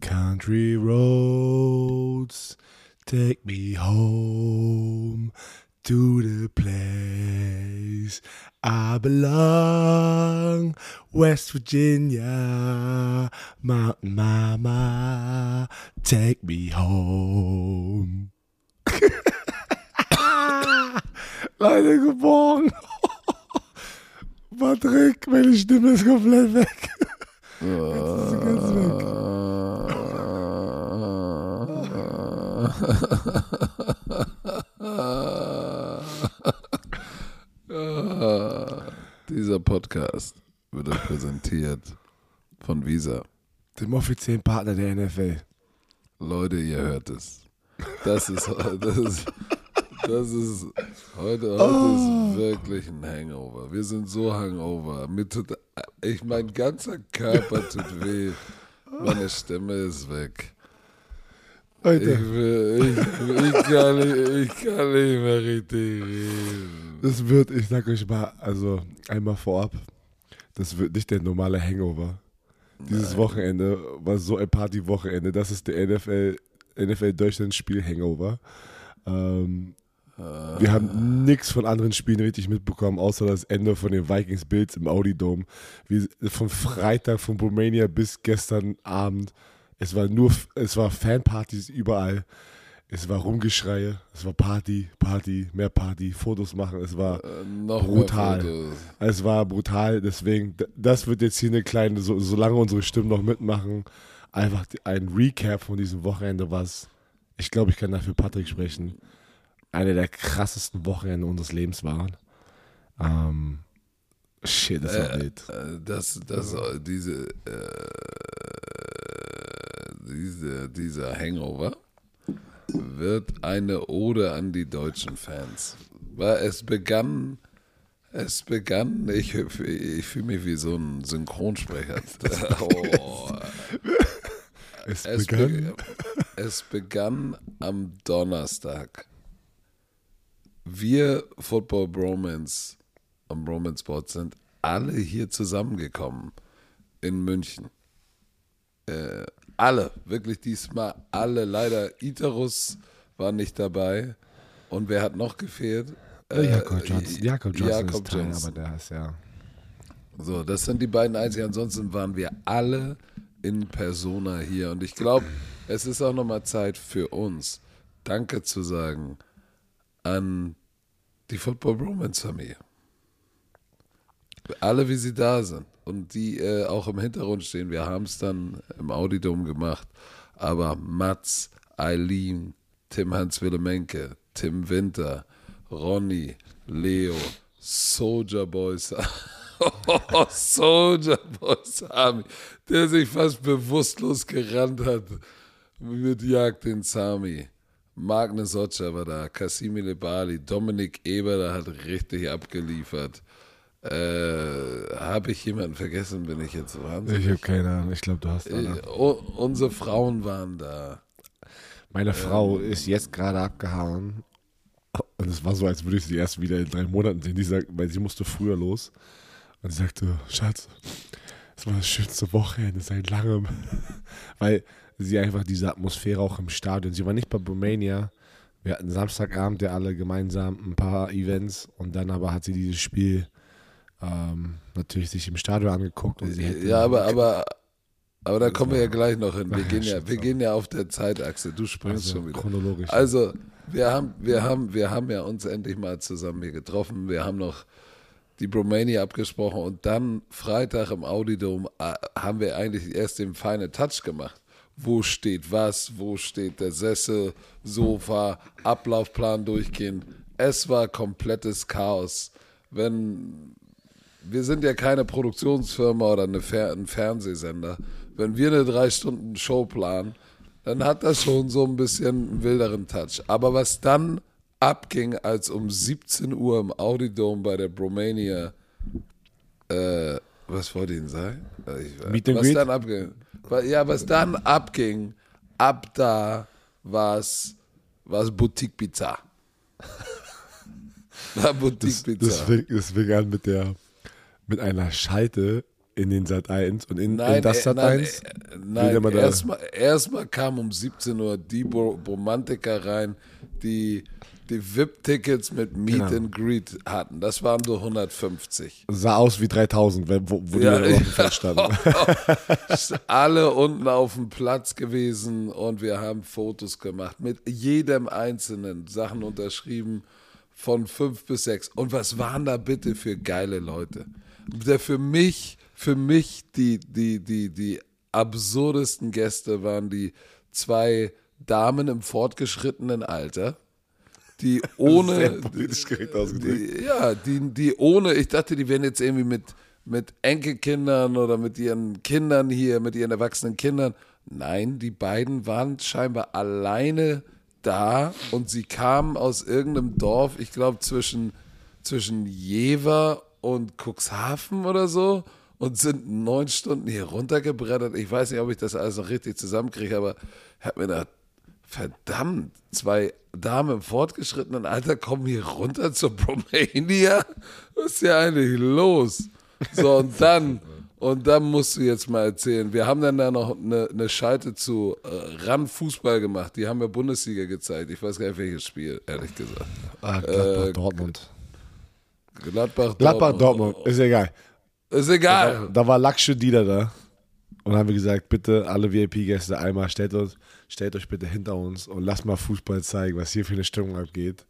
Country roads take me home to the place I belong. West Virginia, Mountain Mama, take me home. Leute, geboren. Patrick, meine Stimme ist komplett weg. Jetzt ist sie ganz Dieser Podcast wird euch präsentiert von Visa. Dem offiziellen Partner der NFL. Leute, ihr hört es. Das ist, das ist, das ist heute, heute ist wirklich ein Hangover. Wir sind so hangover. Mir tut, ich, mein ganzer Körper tut weh. Meine Stimme ist weg. Ich, Leute, will, ich, ich, kann nicht, ich kann nicht mehr richtig reden. das wird, ich sag euch mal, also einmal vorab, das wird nicht der normale Hangover. Dieses Wochenende war so ein Partywochenende. Das ist der NFL, NFL Deutschland Spiel Hangover. Ähm, wir haben nichts von anderen Spielen richtig mitbekommen, außer das Ende von den Vikings Bills im Audi Dome. Wie, von Freitag, von Romania bis gestern Abend. Es war nur, es war Fanpartys überall. Es war Rumgeschreie, es war Party, Party, mehr Party, Fotos machen. Es war Noch brutal. Es war brutal, deswegen, das wird jetzt hier eine kleine, so, solange unsere Stimmen noch mitmachen, einfach ein Recap von diesem Wochenende, was, ich glaube, ich kann dafür Patrick sprechen, eine der krassesten Wochenende unseres Lebens waren. Ähm, shit, das war wild. Äh, Das, das, diese, äh, diese, dieser Hangover wird eine Ode an die deutschen Fans. Weil es begann, es begann, ich, ich fühle mich wie so ein Synchronsprecher. Oh. Es, Es, begann, be es begann am Donnerstag. Wir Football Bromance am Bromance Sport sind alle hier zusammengekommen in München. Äh, alle, wirklich diesmal alle. Leider Iterus war nicht dabei. Und wer hat noch gefehlt? äh, Jakob Johnson, Jakob Johnson Jakob ist Teil, Johnson. aber der ist ja, So, das sind die beiden einzigen. Ansonsten waren wir alle in Persona hier. Und ich glaube, es ist auch nochmal Zeit für uns, Danke zu sagen an die Football Bromance Familie. Alle, wie sie da sind und die äh, auch im Hintergrund stehen. Wir haben es dann im Audidom gemacht. Aber Mats, Eileen, Tim Hans-Willemenke, Tim Winter, Ronny, Leo, Soldier Boys, Soldier Boys Army, der sich fast bewusstlos gerannt hat mit Jagd den Sami. Magnus Otscher war da, Kassimi Lebali, Dominik Eber, der hat richtig abgeliefert. Äh, Habe ich jemanden vergessen, bin ich jetzt wahnsinnig. ich habe keine Ahnung, ich glaube, du hast Äh, eine. u- unsere Frauen waren da. Meine Frau ist jetzt gerade abgehauen. Und es war so, als würde ich sie erst wieder in drei Monaten sehen. Die sagt, weil sie musste früher los. Und sie sagte, Schatz, es war das schönste Wochenende seit langem. weil sie einfach diese Atmosphäre auch im Stadion. Sie war nicht bei Romania. Wir hatten Samstagabend ja alle gemeinsam ein paar Events und dann aber hat sie dieses Spiel ähm, natürlich sich im Stadion angeguckt und sie Ja, aber, aber, aber da kommen wir ja gleich noch hin. Wir gehen ja, wir gehen ja auf der Zeitachse. Du springst also schon wieder. chronologisch. Also, wir haben, wir haben, wir haben ja uns endlich mal zusammen hier getroffen. Wir haben noch die Bromania abgesprochen und dann Freitag im Audidom äh, haben wir eigentlich erst den feinen Touch gemacht. Wo steht was, wo steht der Sessel, Sofa, Ablaufplan durchgehen. Es war komplettes Chaos. Wenn wir sind ja keine Produktionsfirma oder eine Fer ein Fernsehsender. Wenn wir eine drei Stunden Show planen, dann hat das schon so ein bisschen einen wilderen Touch. Aber was dann abging, als um 17 Uhr im Audidome bei der Bromania, äh, was wollte ich denn sagen? Äh, Ich, was dann abging, ja, was dann abging, ab da war es Boutique Pizza. war Boutique Das, Pizza. das, fing, das fing an mit der mit einer Schalte in den Sat 1 und in, Nein, in das äh, Sat nein, 1. äh, nein, immer da- erstmal erstmal kam um 17 Uhr die Bo Romantiker rein, die die VIP-Tickets mit Meet Genau. and Greet hatten. Das waren so 150. Sah aus wie 3000, wenn- wo, wo Ja, die Feld standen. Alle unten auf dem Platz gewesen und wir haben Fotos gemacht mit jedem einzelnen, Sachen unterschrieben von fünf bis sechs. Und was waren da bitte für geile Leute? Der für mich, für mich die, die, die, die absurdesten Gäste waren die zwei Damen im fortgeschrittenen Alter, die ohne Sehr die, ja, die, die ohne, ich dachte, die wären jetzt irgendwie mit, mit Enkelkindern oder mit ihren Kindern hier, mit ihren erwachsenen Kindern. Nein, die beiden waren scheinbar alleine da und sie kamen aus irgendeinem Dorf, ich glaube zwischen, zwischen Jever und Cuxhaven oder so und sind neun Stunden hier runtergebrettert. Ich weiß nicht, ob ich das alles noch richtig zusammenkriege, aber ich habe mir gedacht, verdammt, zwei Damen im fortgeschrittenen Alter kommen hier runter zur Bromania? Was ist hier eigentlich los? So, und dann, und dann musst du jetzt mal erzählen. Wir haben dann da noch eine, eine Schalte zu äh, RAN Fußball gemacht. Die haben ja Bundesliga gezeigt. Ich weiß gar nicht, welches Spiel, ehrlich gesagt. Ah, Gladbach, Äh, Dortmund. Gladbach, Gladbach, Dortmund, ist egal. Ist egal. Da war Lakshu Dieter da. Und haben wir gesagt, bitte alle VIP-Gäste einmal, stellt, uns, stellt euch bitte hinter uns und lasst mal Fußball zeigen, was hier für eine Stimmung abgeht.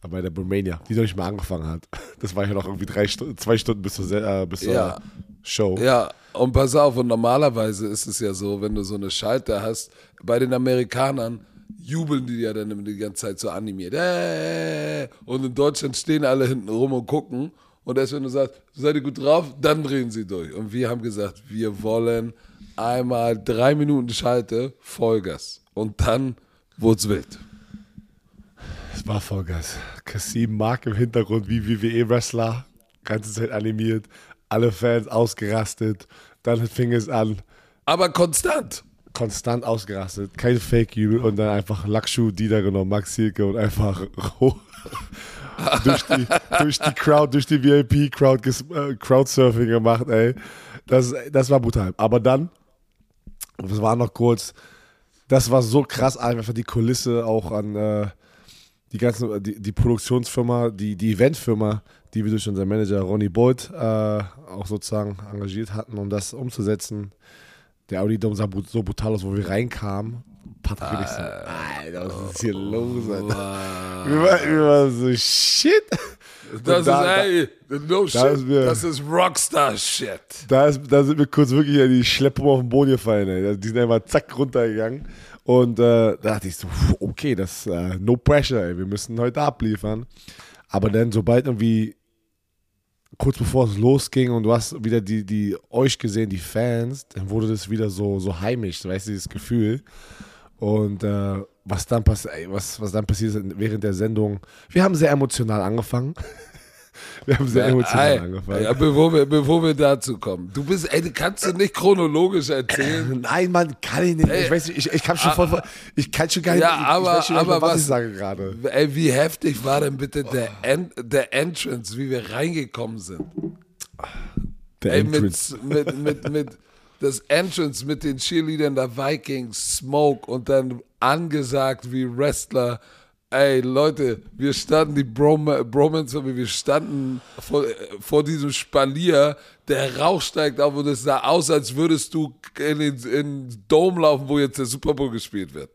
Aber bei der Romania, die noch nicht mal angefangen hat. Das war ja noch irgendwie drei Stunden, zwei Stunden bis zur, äh, bis zur Ja. Show. Ja, und pass auf, und normalerweise ist es ja so, wenn du so eine Schalter hast, bei den Amerikanern jubeln die ja dann immer die ganze Zeit so animiert. Äh, und in Deutschland stehen alle hinten rum und gucken. Und erst wenn du sagst, seid ihr gut drauf, dann drehen sie durch. Und wir haben gesagt, wir wollen einmal drei Minuten Schalte, Vollgas. Und dann wurd's wild. Es war Vollgas. Kassim Mark im Hintergrund wie WWE-Wrestler. Ganze Zeit animiert. Alle Fans ausgerastet. Dann fing es an. Aber konstant. konstant ausgerastet, kein Fake-Jubel und dann einfach Lakshu, Dieter genommen, Max Hilke und einfach durch, die, durch die Crowd, durch die VIP-Crowd äh, Crowdsurfing gemacht, ey. Das, das war brutal. Aber dann, das war noch kurz, das war so krass, einfach die Kulisse auch an äh, die ganze, die, die Produktionsfirma, die, die Eventfirma, die wir durch unseren Manager Ronny Boyd äh, auch sozusagen engagiert hatten, um das umzusetzen. Der Audi Dome sah so brutal aus, wo wir reinkamen. Patrick wirklich so, Alter, was ist hier los, Alter? Wir waren, wir waren so, shit. Das da- ist, ey, no shit. ist mir- das ist Rockstar-Shit. Da, ist, da sind wir kurz wirklich in die Schleppung auf den Boden gefallen. Ey. Die sind einfach zack runtergegangen. Und äh, da dachte ich so, okay, das äh, no pressure, ey. wir müssen heute abliefern. Aber dann, sobald irgendwie kurz bevor es losging und du hast wieder die, die euch gesehen, die Fans, dann wurde das wieder so, so heimisch, weißt du, dieses Gefühl. Und äh, was dann passiert, was, was dann passiert ist während der Sendung, wir haben sehr emotional angefangen. wir haben sehr emotional Ey, angefangen. Ja, bevor wir, bevor wir dazu kommen. Du bist, ey, kannst du nicht chronologisch erzählen. Nein, Mann, kann ich nicht. Ich weiß nicht, ich, ich kann schon voll, ich kann schon gar nicht, Ja, ich, aber- ich schon nicht aber mehr, was, was- ich sage gerade. Ey, wie heftig war denn bitte der, en der Entrance, wie wir reingekommen sind? Der Ey, mit, Entrance. mit, mit, mit das Entrance mit den Cheerleadern der Vikings, Smoke und dann angesagt wie Wrestler. Ey, Leute, wir standen, die Brom Bromance, wir standen vor, vor diesem Spalier, der Rauch steigt auf und es sah aus, als würdest du in den, in den Dome laufen, wo jetzt der Super Bowl gespielt wird.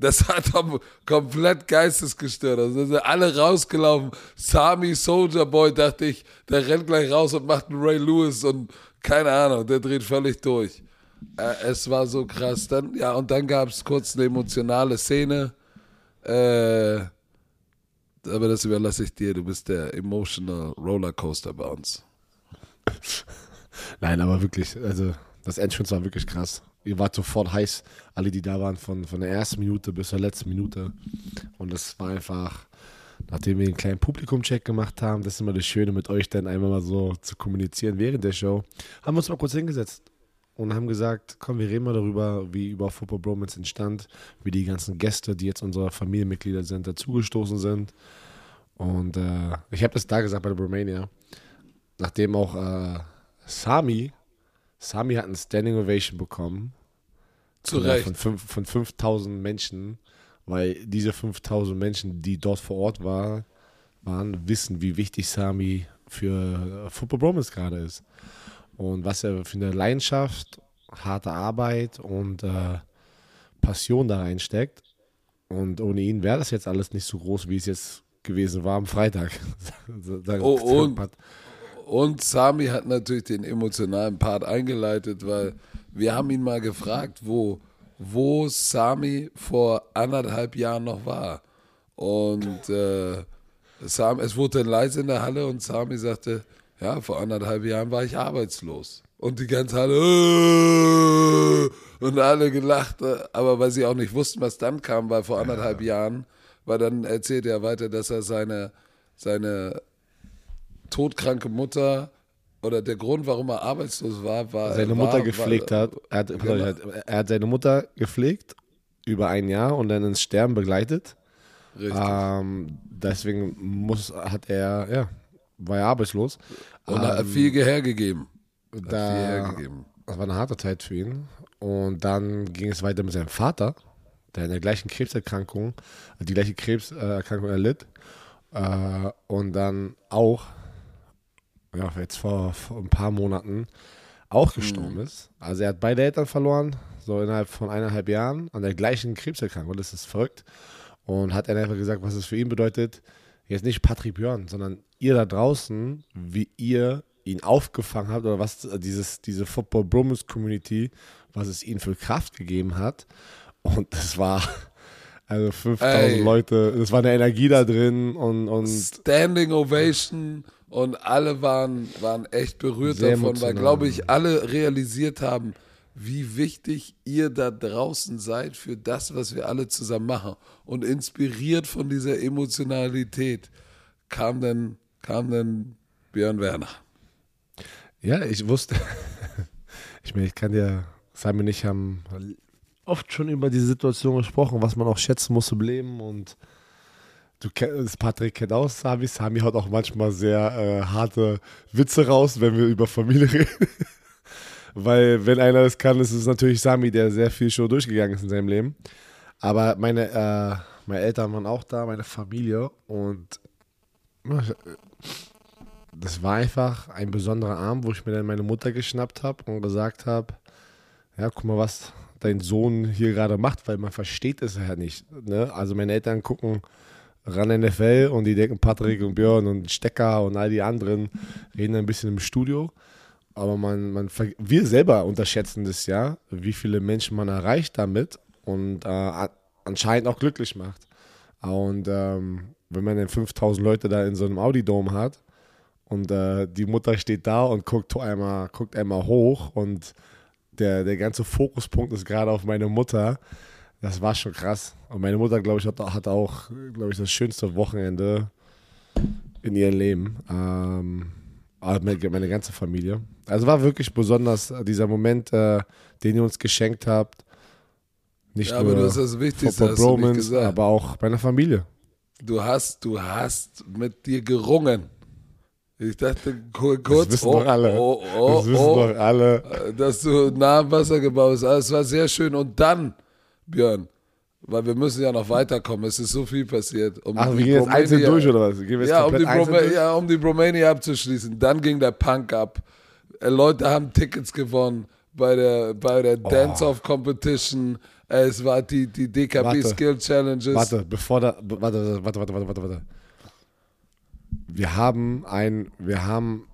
Das hat kom komplett geistesgestört. Also sind alle rausgelaufen. Sami Soldier Boy, dachte ich, der rennt gleich raus und macht einen Ray Lewis und keine Ahnung, der dreht völlig durch. Äh, es war so krass. Dann, ja, und dann gab es kurz eine emotionale Szene. Äh, aber das überlasse ich dir. Du bist der emotional Rollercoaster bei uns. Nein, aber wirklich, also das Entrance war wirklich krass. Ihr wart sofort heiß, alle, die da waren, von, von der ersten Minute bis zur letzten Minute. Und das war einfach, nachdem wir einen kleinen Publikumcheck gemacht haben, das ist immer das Schöne, mit euch dann einmal mal so zu kommunizieren während der Show, haben wir uns mal kurz hingesetzt und haben gesagt, komm, wir reden mal darüber, wie über Football Bromance entstand, wie die ganzen Gäste, die jetzt unsere Familienmitglieder sind, dazugestoßen sind. Und äh, ich habe das da gesagt bei der Romania, nachdem auch äh, Sami Sami hat ein Standing Ovation bekommen. Zu Recht. Von, von 5000 Menschen, weil diese 5000 Menschen, die dort vor Ort war, waren, wissen, wie wichtig Sami für Football Bromance gerade ist. Und was er für eine Leidenschaft, harte Arbeit und äh, Passion da reinsteckt. Und ohne ihn wäre das jetzt alles nicht so groß, wie es jetzt gewesen war am Freitag. Oh, und- hat- Und Sami hat natürlich den emotionalen Part eingeleitet, weil wir haben ihn mal gefragt, wo, wo Sami vor anderthalb Jahren noch war. Und äh, Sam, es wurde dann leise in der Halle und Sami sagte, ja, vor anderthalb Jahren war ich arbeitslos. Und die ganze Halle "Äh!" und alle gelacht, äh, aber weil sie auch nicht wussten, was dann kam, weil vor anderthalb Jahren, weil dann erzählt er weiter, dass er seine, seine todkranke Mutter oder der Grund, warum er arbeitslos war, war seine war, Mutter gepflegt war, hat. Er hat, Genau. er hat. Er hat seine Mutter gepflegt über ein Jahr und dann ins Sterben begleitet. Richtig. Ähm, deswegen muss, hat er, ja, war er arbeitslos. und er hat ähm, viel hergegeben. Hat viel hergegeben. das war eine harte Zeit für ihn. Und dann ging es weiter mit seinem Vater, der in der gleichen Krebserkrankung, die gleiche Krebserkrankung erlitt. Äh, und dann auch, ja, jetzt vor, vor ein paar Monaten auch gestorben ist. Also er hat beide Eltern verloren, so innerhalb von eineinhalb Jahren, an der gleichen Krebserkrankung. Das ist verrückt. Und hat dann einfach gesagt, was es für ihn bedeutet, jetzt nicht Patrick Björn, sondern ihr da draußen, wie ihr ihn aufgefangen habt oder was dieses, diese Football Bromance Community, was es ihnen für Kraft gegeben hat. Und das war, also 5000 Ey. Leute, das war eine Energie da drin und, und Standing Ovation und alle waren, waren echt berührt Sehr davon, weil, emotional. glaube ich, alle realisiert haben, wie wichtig ihr da draußen seid für das, was wir alle zusammen machen. Und inspiriert von dieser Emotionalität kam dann, kam dann Björn Werner. Ja, ich wusste. ich meine, ich kann ja, Simon und ich haben oft schon über diese Situation gesprochen, was man auch schätzen muss im Leben und du kennst, Patrick kennt auch Sami. Sami haut auch manchmal sehr äh, harte Witze raus, wenn wir über Familie reden. Weil, wenn einer das kann, ist es natürlich Sami, der sehr viel schon durchgegangen ist in seinem Leben. Aber meine, äh, meine Eltern waren auch da, meine Familie und das war einfach ein besonderer Abend, wo ich mir dann meine Mutter geschnappt habe und gesagt habe, ja, guck mal, was dein Sohn hier gerade macht, weil man versteht es ja nicht. Ne? Also meine Eltern gucken ran NFL und die denken Patrick und Björn und Stecker und all die anderen reden ein bisschen im Studio. Aber man, man, wir selber unterschätzen das ja, wie viele Menschen man erreicht damit und äh, anscheinend auch glücklich macht. Und ähm, wenn man dann 5000 Leute da in so einem Audi-Dome hat und äh, die Mutter steht da und guckt einmal, guckt einmal hoch und der, der ganze Fokuspunkt ist gerade auf meine Mutter, das war schon krass. Und meine Mutter, glaube ich, hat, hat auch, glaube ich, das schönste Wochenende in ihrem Leben. Ähm, aber meine, ganze Familie. Also war wirklich besonders äh, dieser Moment, äh, den ihr uns geschenkt habt. Nicht Ja, aber nur das ist das Wichtigste, hast gesagt. aber auch meiner Familie. Du hast, du hast mit dir gerungen. Ich dachte ku- kurz, das wissen oh, doch alle. oh, oh, das wissen oh, doch alle. dass du nah am Wasser gebaut bist. Also, es war sehr schön. Und dann, Björn, weil wir müssen ja noch weiterkommen, es ist so viel passiert. Um Ach, wir gehen jetzt einzeln durch oder was? Ja um, die Broma ja, um die Bromania abzuschließen. Dann ging der Punk ab. Äh, Leute haben Tickets gewonnen bei der, bei der Dance-Off Competition. Äh, Es war die, die DKB Warte. Skill Challenges. Warte, bevor da. Warte, warte, warte, warte, warte, warte. Wir haben ein. Wir haben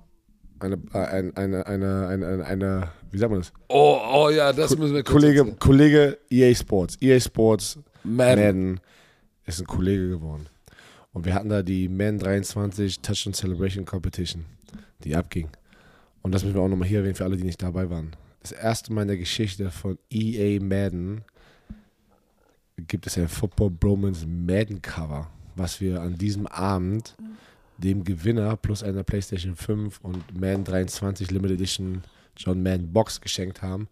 eine, äh, ein, eine, eine, eine, eine, eine, wie sagt man das? Oh, oh ja, das müssen wir kurz Kollege, erzählen. Kollege EA Sports. EA Sports Madden. Madden ist ein Kollege geworden. Und wir hatten da die Man 23 Touchdown Celebration Competition, die abging. Und das müssen wir auch nochmal hier erwähnen für alle, die nicht dabei waren. Das erste Mal in der Geschichte von EA Madden gibt es ein Football Bromance Madden Cover, was wir an diesem Abend dem Gewinner plus einer PlayStation 5 und Man 23 Limited Edition John Madden Box geschenkt haben.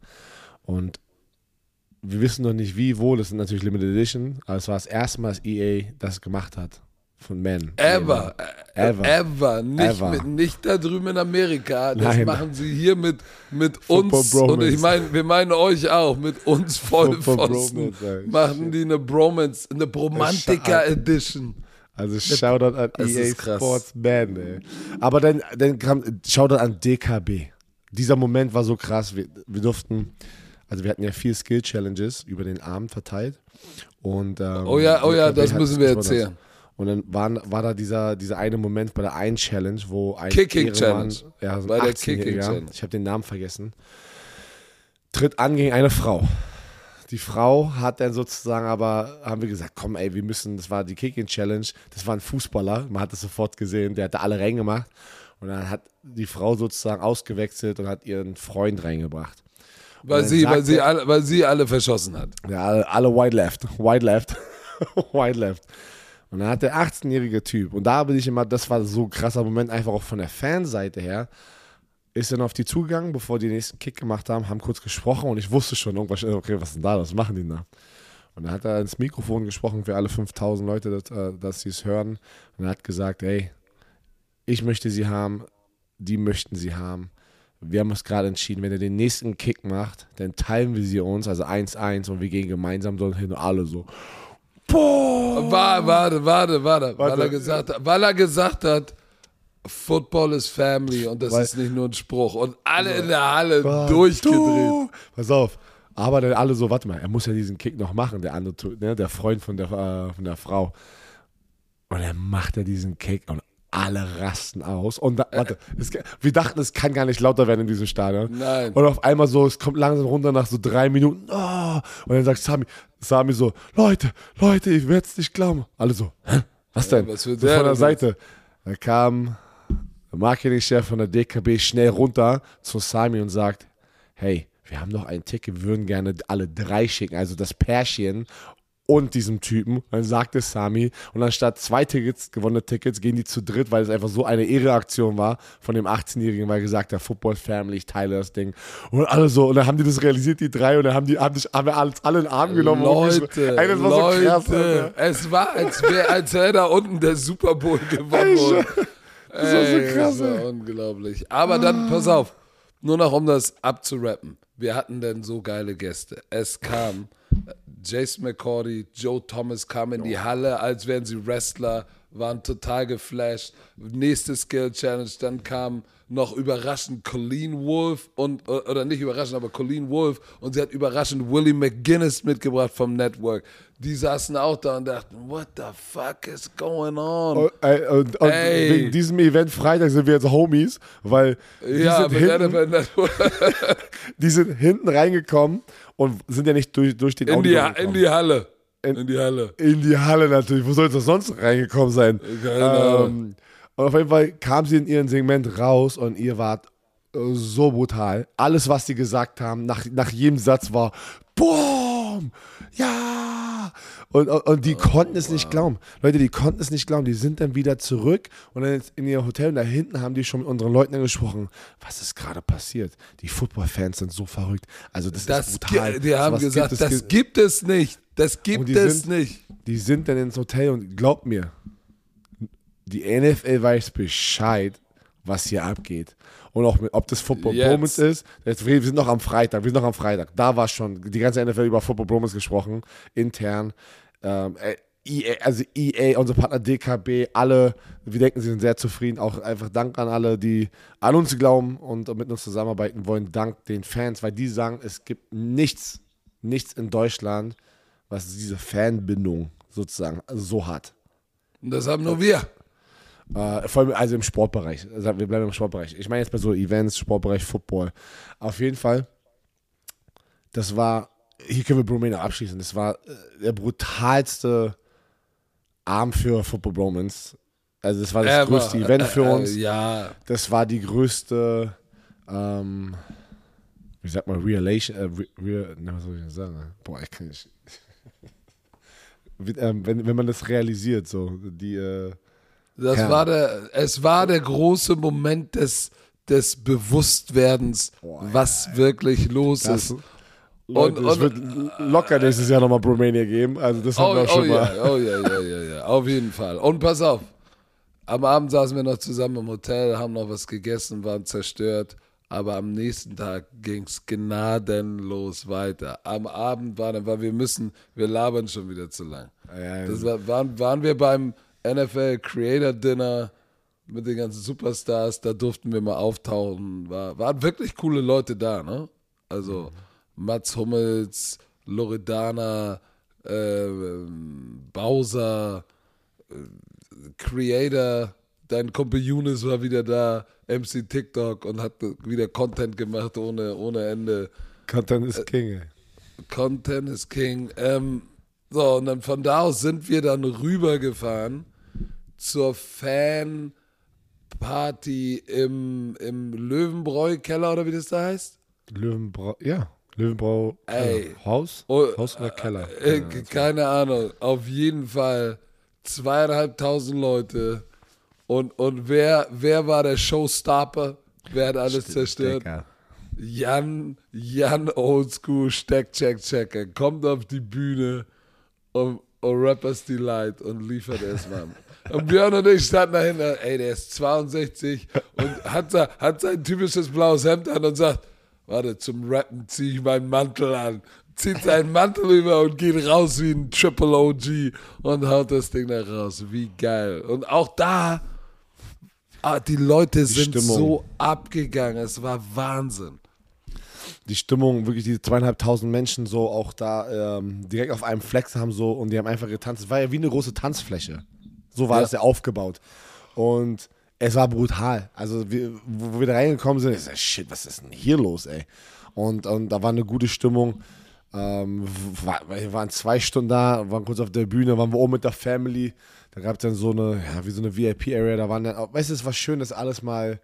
Und wir wissen noch nicht wie, wo, das sind natürlich Limited Edition, aber es war das erste Mal, dass EA das gemacht hat. von Men. Ever. Ever. Ever. Nicht, Ever. Mit, nicht da drüben in Amerika. Das Nein. machen sie hier mit, mit uns. Und ich meine, wir meinen euch auch. Mit uns Football Vollpfosten. Machen die eine Bromance, eine Bromantica. Edition. Also Shoutout an Das EA. Sports Man, ey. Aber dann, dann kam Shoutout an DKB. Dieser Moment war so krass. Wir, wir durften, also wir hatten ja vier Skill Challenges über den Abend verteilt. Und, ähm, Oh ja, oh ja, das hat müssen wir erzählen. Und dann waren, war da dieser, dieser eine Moment bei der einen Challenge, wo ein Kicking Ehrenmann, Challenge. ja, so Bei der 18-Jähriger, Kicking Challenge. ich habe den Namen vergessen, tritt an gegen eine Frau. Die Frau hat dann sozusagen aber, haben wir gesagt, komm ey, wir müssen, das war die Kicking Challenge, das war ein Fußballer, man hat das sofort gesehen, der hat da alle reingemacht und dann hat die Frau sozusagen ausgewechselt und hat ihren Freund reingebracht. Weil sie, weil, sie alle, weil sie alle verschossen hat. Ja, alle, alle White Left. White Left. White Left. Und dann hat der 18-jährige Typ, und da bin ich immer, das war so ein krasser Moment, einfach auch von der Fanseite her, ist dann auf die zugegangen, bevor die den nächsten Kick gemacht haben, haben kurz gesprochen und ich wusste schon irgendwas, okay, was ist denn da, was machen die da? Und dann hat er ins Mikrofon gesprochen für alle 5000 Leute, dass, äh, dass sie es hören. Und er hat gesagt, ey, ich möchte sie haben, die möchten sie haben. Wir haben uns gerade entschieden, wenn er den nächsten Kick macht, dann teilen wir sie uns, also 1-1 und wir gehen gemeinsam dort hin und alle so. Boah! War, warte, warte, warte, Weil, Warte. er gesagt, hat- weil er gesagt hat, Football is Family und das Weil- ist nicht nur ein Spruch. Und alle in der Halle Ah, durchgedreht. du. Pass auf. Aber dann alle so, warte mal, er muss ja diesen Kick noch machen, der andere, ne, der Freund von der, äh, von der Frau. Und dann macht er diesen Kick und alle rasten aus. Und da, warte, es, wir dachten, es kann gar nicht lauter werden in diesem Stadion. Nein. Und auf einmal so, es kommt langsam runter nach so drei Minuten. Oh, und dann sagt Sami, Sami so, Leute, Leute, ich werde es nicht glauben. Alle so, hä? Was denn? was will so der von der denn Seite. Da kam der Marketingchef von der DKB schnell runter zu Sami und sagt, hey, wir haben noch ein Ticket, wir würden gerne alle drei schicken, also das Pärchen und diesem Typen. Dann sagte Sami, und anstatt zwei Tickets, gewonnene Tickets, gehen die zu dritt, weil es einfach so eine Ehreaktion war von dem 18-Jährigen, weil gesagt hat, Football Family, ich teile das Ding. Und alle so, und dann haben die das realisiert, die drei, und dann haben die, haben, dich, haben wir alles, alle in den Arm genommen. Leute. Ey, das war Leute, so krass, Alter. es war, als wäre als wär da unten der Super Bowl gewonnen worden. Das war so Ey, krass, Das war unglaublich. Aber dann, pass auf, nur noch um das abzurappen. Wir hatten denn so geile Gäste. Es kam äh, Jason McCordy, Joe Thomas kam in die Halle, als wären sie Wrestler, waren total geflasht. Nächste Skill Challenge, dann kam noch überraschend Colleen Wolf und, oder nicht überraschend, aber Colleen Wolf und sie hat überraschend Willie McGuinness mitgebracht vom Network. Die saßen auch da und dachten, what the fuck is going on? Und, ey, und, und wegen diesem Event Freitag sind wir jetzt Homies, weil die, ja, sind hinten, die sind hinten reingekommen und sind ja nicht durch, durch den In die, in die Halle. In die Halle. in die Halle natürlich. Wo soll das sonst reingekommen sein? Ähm, und auf jeden Fall kam sie in ihrem Segment raus und ihr wart äh, so brutal. Alles, was sie gesagt haben, nach, nach jedem Satz war Boom! Ja! Und, und, und die konnten es nicht glauben. Leute, die konnten es nicht glauben. Die sind dann wieder zurück und dann in ihr Hotel und da hinten haben die schon mit unseren Leuten gesprochen. Was ist gerade passiert? Die Football-Fans sind so verrückt. Also das, Das ist brutal. die haben gesagt, gibt es das gibt es nicht. Das gibt es sind- nicht. die sind dann ins Hotel und glaubt mir, die NFL weiß Bescheid, was hier abgeht. Und auch, mit, ob das Football Jetzt. Bromance ist. Jetzt, wir sind noch am Freitag, wir sind noch am Freitag. Da war schon die ganze NFL über Football Bromance gesprochen, intern. Ähm, äh, EA, also EA, unser Partner DKB, alle, wir denken, sie sind sehr zufrieden. Auch einfach Dank an alle, die an uns glauben und mit uns zusammenarbeiten wollen. Dank den Fans, weil die sagen, es gibt nichts, nichts in Deutschland, was diese Fanbindung sozusagen so hat. Und das haben nur wir. Äh, vor allem also im Sportbereich. Also wir bleiben im Sportbereich. Ich meine jetzt bei so Events, Sportbereich, Football. Auf jeden Fall, das war, hier können wir Bromania abschließen, das war äh, der brutalste Abend für Football Bromance. Also das war das Ever. größte Event für Äh, äh, uns. Ja. Das war die größte, ähm, wie sagt man, Relation, äh, re, re, na, was soll ich denn sagen? Boah, ich kann nicht. Ähm, wenn, wenn man das realisiert, so, die, äh, Das Ja. war der, es war der große Moment des, des Bewusstwerdens, was wirklich los Das- ist. Leute, Und- es wird locker nächstes Jahr nochmal Bromania geben. Also das haben Oh, wir auch oh, schon mal. ja, oh ja, ja, ja, ja, auf jeden Fall. Und pass auf, am Abend saßen wir noch zusammen im Hotel, haben noch was gegessen, waren zerstört, aber am nächsten Tag ging es gnadenlos weiter. Am Abend war dann, weil wir müssen, wir labern schon wieder zu lang. Ja, Das war, waren, waren wir beim NFL Creator Dinner mit den ganzen Superstars, da durften wir mal auftauchen. War, waren wirklich coole Leute da, ne? Also Mats Hummels, Loredana, äh, Bowser, äh, Creator, dein Kumpel Younes war wieder da, MC TikTok und hat wieder Content gemacht ohne, ohne Ende. Content is King, ey. Content is King. Ähm, so, und dann von da aus sind wir dann rübergefahren zur Fanparty im, im Löwenbräu-Keller oder wie das da heißt. Löwenbrau, ja. Löwenbrau Ey. äh, Haus? Oh, Haus oder Keller? Äh, keine Ahnung. Auf jeden Fall zweieinhalbtausend Leute. Und, und wer, wer war der Showstopper? Wer hat alles zerstört? Digga. Jan, Jan Oldschool Steck, Check, Checker kommt auf die Bühne und, und Rappers Delight und liefert es mal. Und Björn und ich standen dahinter, ey, der ist 62 und hat, hat sein typisches blaues Hemd an und sagt, warte, zum Rappen ziehe ich meinen Mantel an. Zieht seinen Mantel über und geht raus wie ein Triple OG und haut das Ding da raus. Wie geil. Und auch da, ah, die Leute sind Stimmung. so abgegangen. Es war Wahnsinn. die Stimmung, wirklich diese zweieinhalbtausend Menschen so auch da ähm, direkt auf einem Flex haben so und die haben einfach getanzt. Es war ja wie eine große Tanzfläche. So war Ja. das ja aufgebaut. Und es war brutal. Also wir, wo wir da reingekommen sind, ich so, shit, was ist denn hier los, ey? Und, und da war eine gute Stimmung. Ähm, war, wir waren zwei Stunden da, waren kurz auf der Bühne, waren wir oben mit der Family. Da gab es dann so eine, ja, wie so eine VIP-Area. Da waren dann, weißt du, es war schön, das alles mal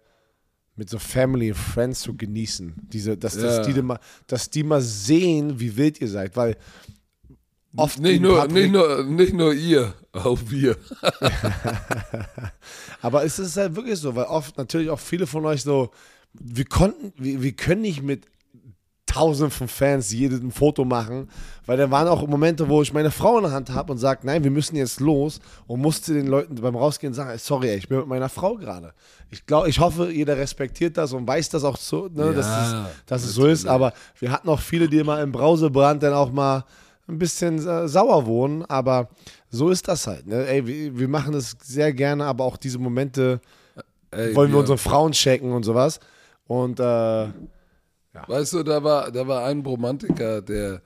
mit so Family und Friends zu genießen. Diese, dass, Ja. dass, die, mal, dass die mal sehen, wie wild ihr seid, weil oft Nicht nur, Patrick- nicht, nur, nicht nur ihr, auch wir. Aber es ist halt wirklich so, weil oft natürlich auch viele von euch so, wir konnten, wir, wir können nicht mit tausenden von Fans jedes ein Foto machen, weil da waren auch Momente, wo ich meine Frau in der Hand habe und sage, nein, wir müssen jetzt los und musste den Leuten beim Rausgehen sagen, sorry, ich bin mit meiner Frau gerade. Ich glaube, ich hoffe, jeder respektiert das und weiß das auch so, ne, dass, Ja, es, dass es so ist, aber wir hatten auch viele, die mal im Brausebrand dann auch mal ein bisschen äh, sauer wohnen, aber so ist das halt. Ne? Ey, wir, wir machen das sehr gerne, aber auch diese Momente Ey, wollen wir unsere Frauen checken und sowas. Und äh, Weißt du, da war, da war ein Romantiker, der,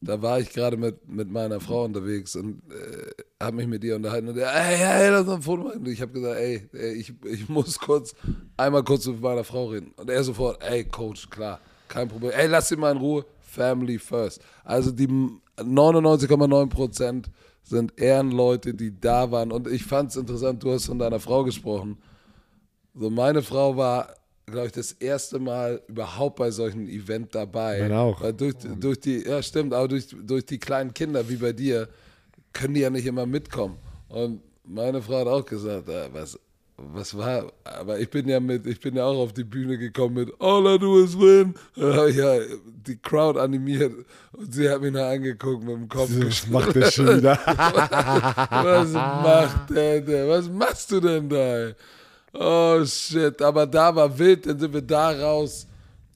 da war ich gerade mit, mit meiner Frau unterwegs und äh, habe mich mit ihr unterhalten und der, ey, ey, lass uns ein Foto machen. Und ich habe gesagt, ey, ey ich, ich muss kurz, einmal kurz mit meiner Frau reden. Und er sofort, ey, Coach, klar, kein Problem. Ey, lass sie mal in Ruhe, Family first. Also die 99,9 Prozent sind Ehrenleute, die da waren. Und ich fand es interessant, du hast von deiner Frau gesprochen. So, meine Frau war, glaube ich, das erste Mal überhaupt bei solchen Event dabei. Meine auch. Weil durch, durch die, ja stimmt, aber durch, durch die kleinen Kinder wie bei dir können die ja nicht immer mitkommen. Und meine Frau hat auch gesagt, äh, was, was war, aber ich bin ja mit, ich bin ja auch auf die Bühne gekommen mit All I do is win. Da habe ich ja die Crowd animiert und sie hat mich noch angeguckt mit dem Kopf. das macht er schon wieder. Was macht der denn? Was machst du denn da? Oh shit, aber da war wild, dann sind wir da raus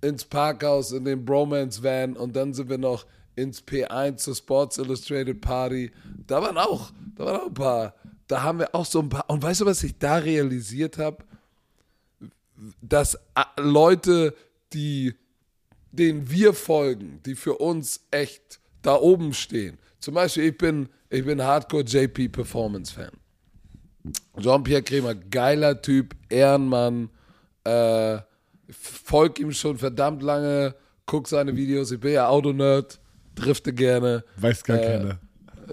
ins Parkhaus in den Bromance Van und dann sind wir noch ins P1 zur Sports Illustrated Party. Da waren auch, da waren auch ein paar, da haben wir auch so ein paar und weißt du, was ich da realisiert habe? Dass äh, Leute, die denen wir folgen, die für uns echt da oben stehen. Zum Beispiel, ich bin, ich bin Hardcore JP Performance Fan. Jean-Pierre Kremer, geiler Typ, Ehrenmann, äh, folg ihm schon verdammt lange, guck seine Videos, ich bin ja Autonerd, drifte gerne. Weiß gar Äh, keiner.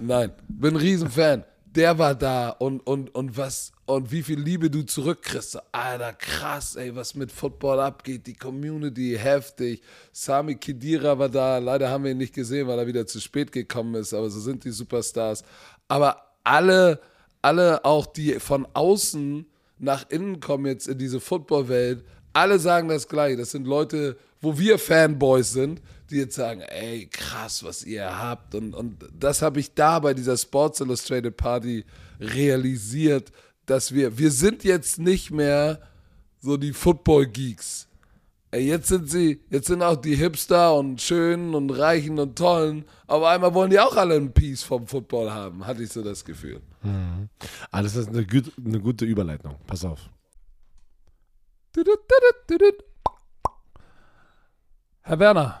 Nein, bin ein Riesenfan. Der war da und, und, und was und wie viel Liebe du zurückkriegst. Alter, krass, ey, was mit Football abgeht. Die Community, heftig. Sami Khedira war da. Leider haben wir ihn nicht gesehen, weil er wieder zu spät gekommen ist. Aber so sind die Superstars. Aber alle, alle auch, die von außen nach innen kommen jetzt in diese Footballwelt, alle sagen das Gleiche. Das sind Leute, wo wir Fanboys sind, die jetzt sagen, ey, krass, was ihr habt. Und, und das habe ich da bei dieser Sports Illustrated Party realisiert, dass wir, wir sind jetzt nicht mehr so die Football-Geeks. Ey, jetzt sind sie, jetzt sind auch die Hipster und Schönen und Reichen und Tollen, aber einmal wollen die auch alle ein Piece vom Football haben, hatte ich so das Gefühl. Mhm. Ah, das ist eine, gut, eine gute Überleitung. Pass auf. Herr Werner,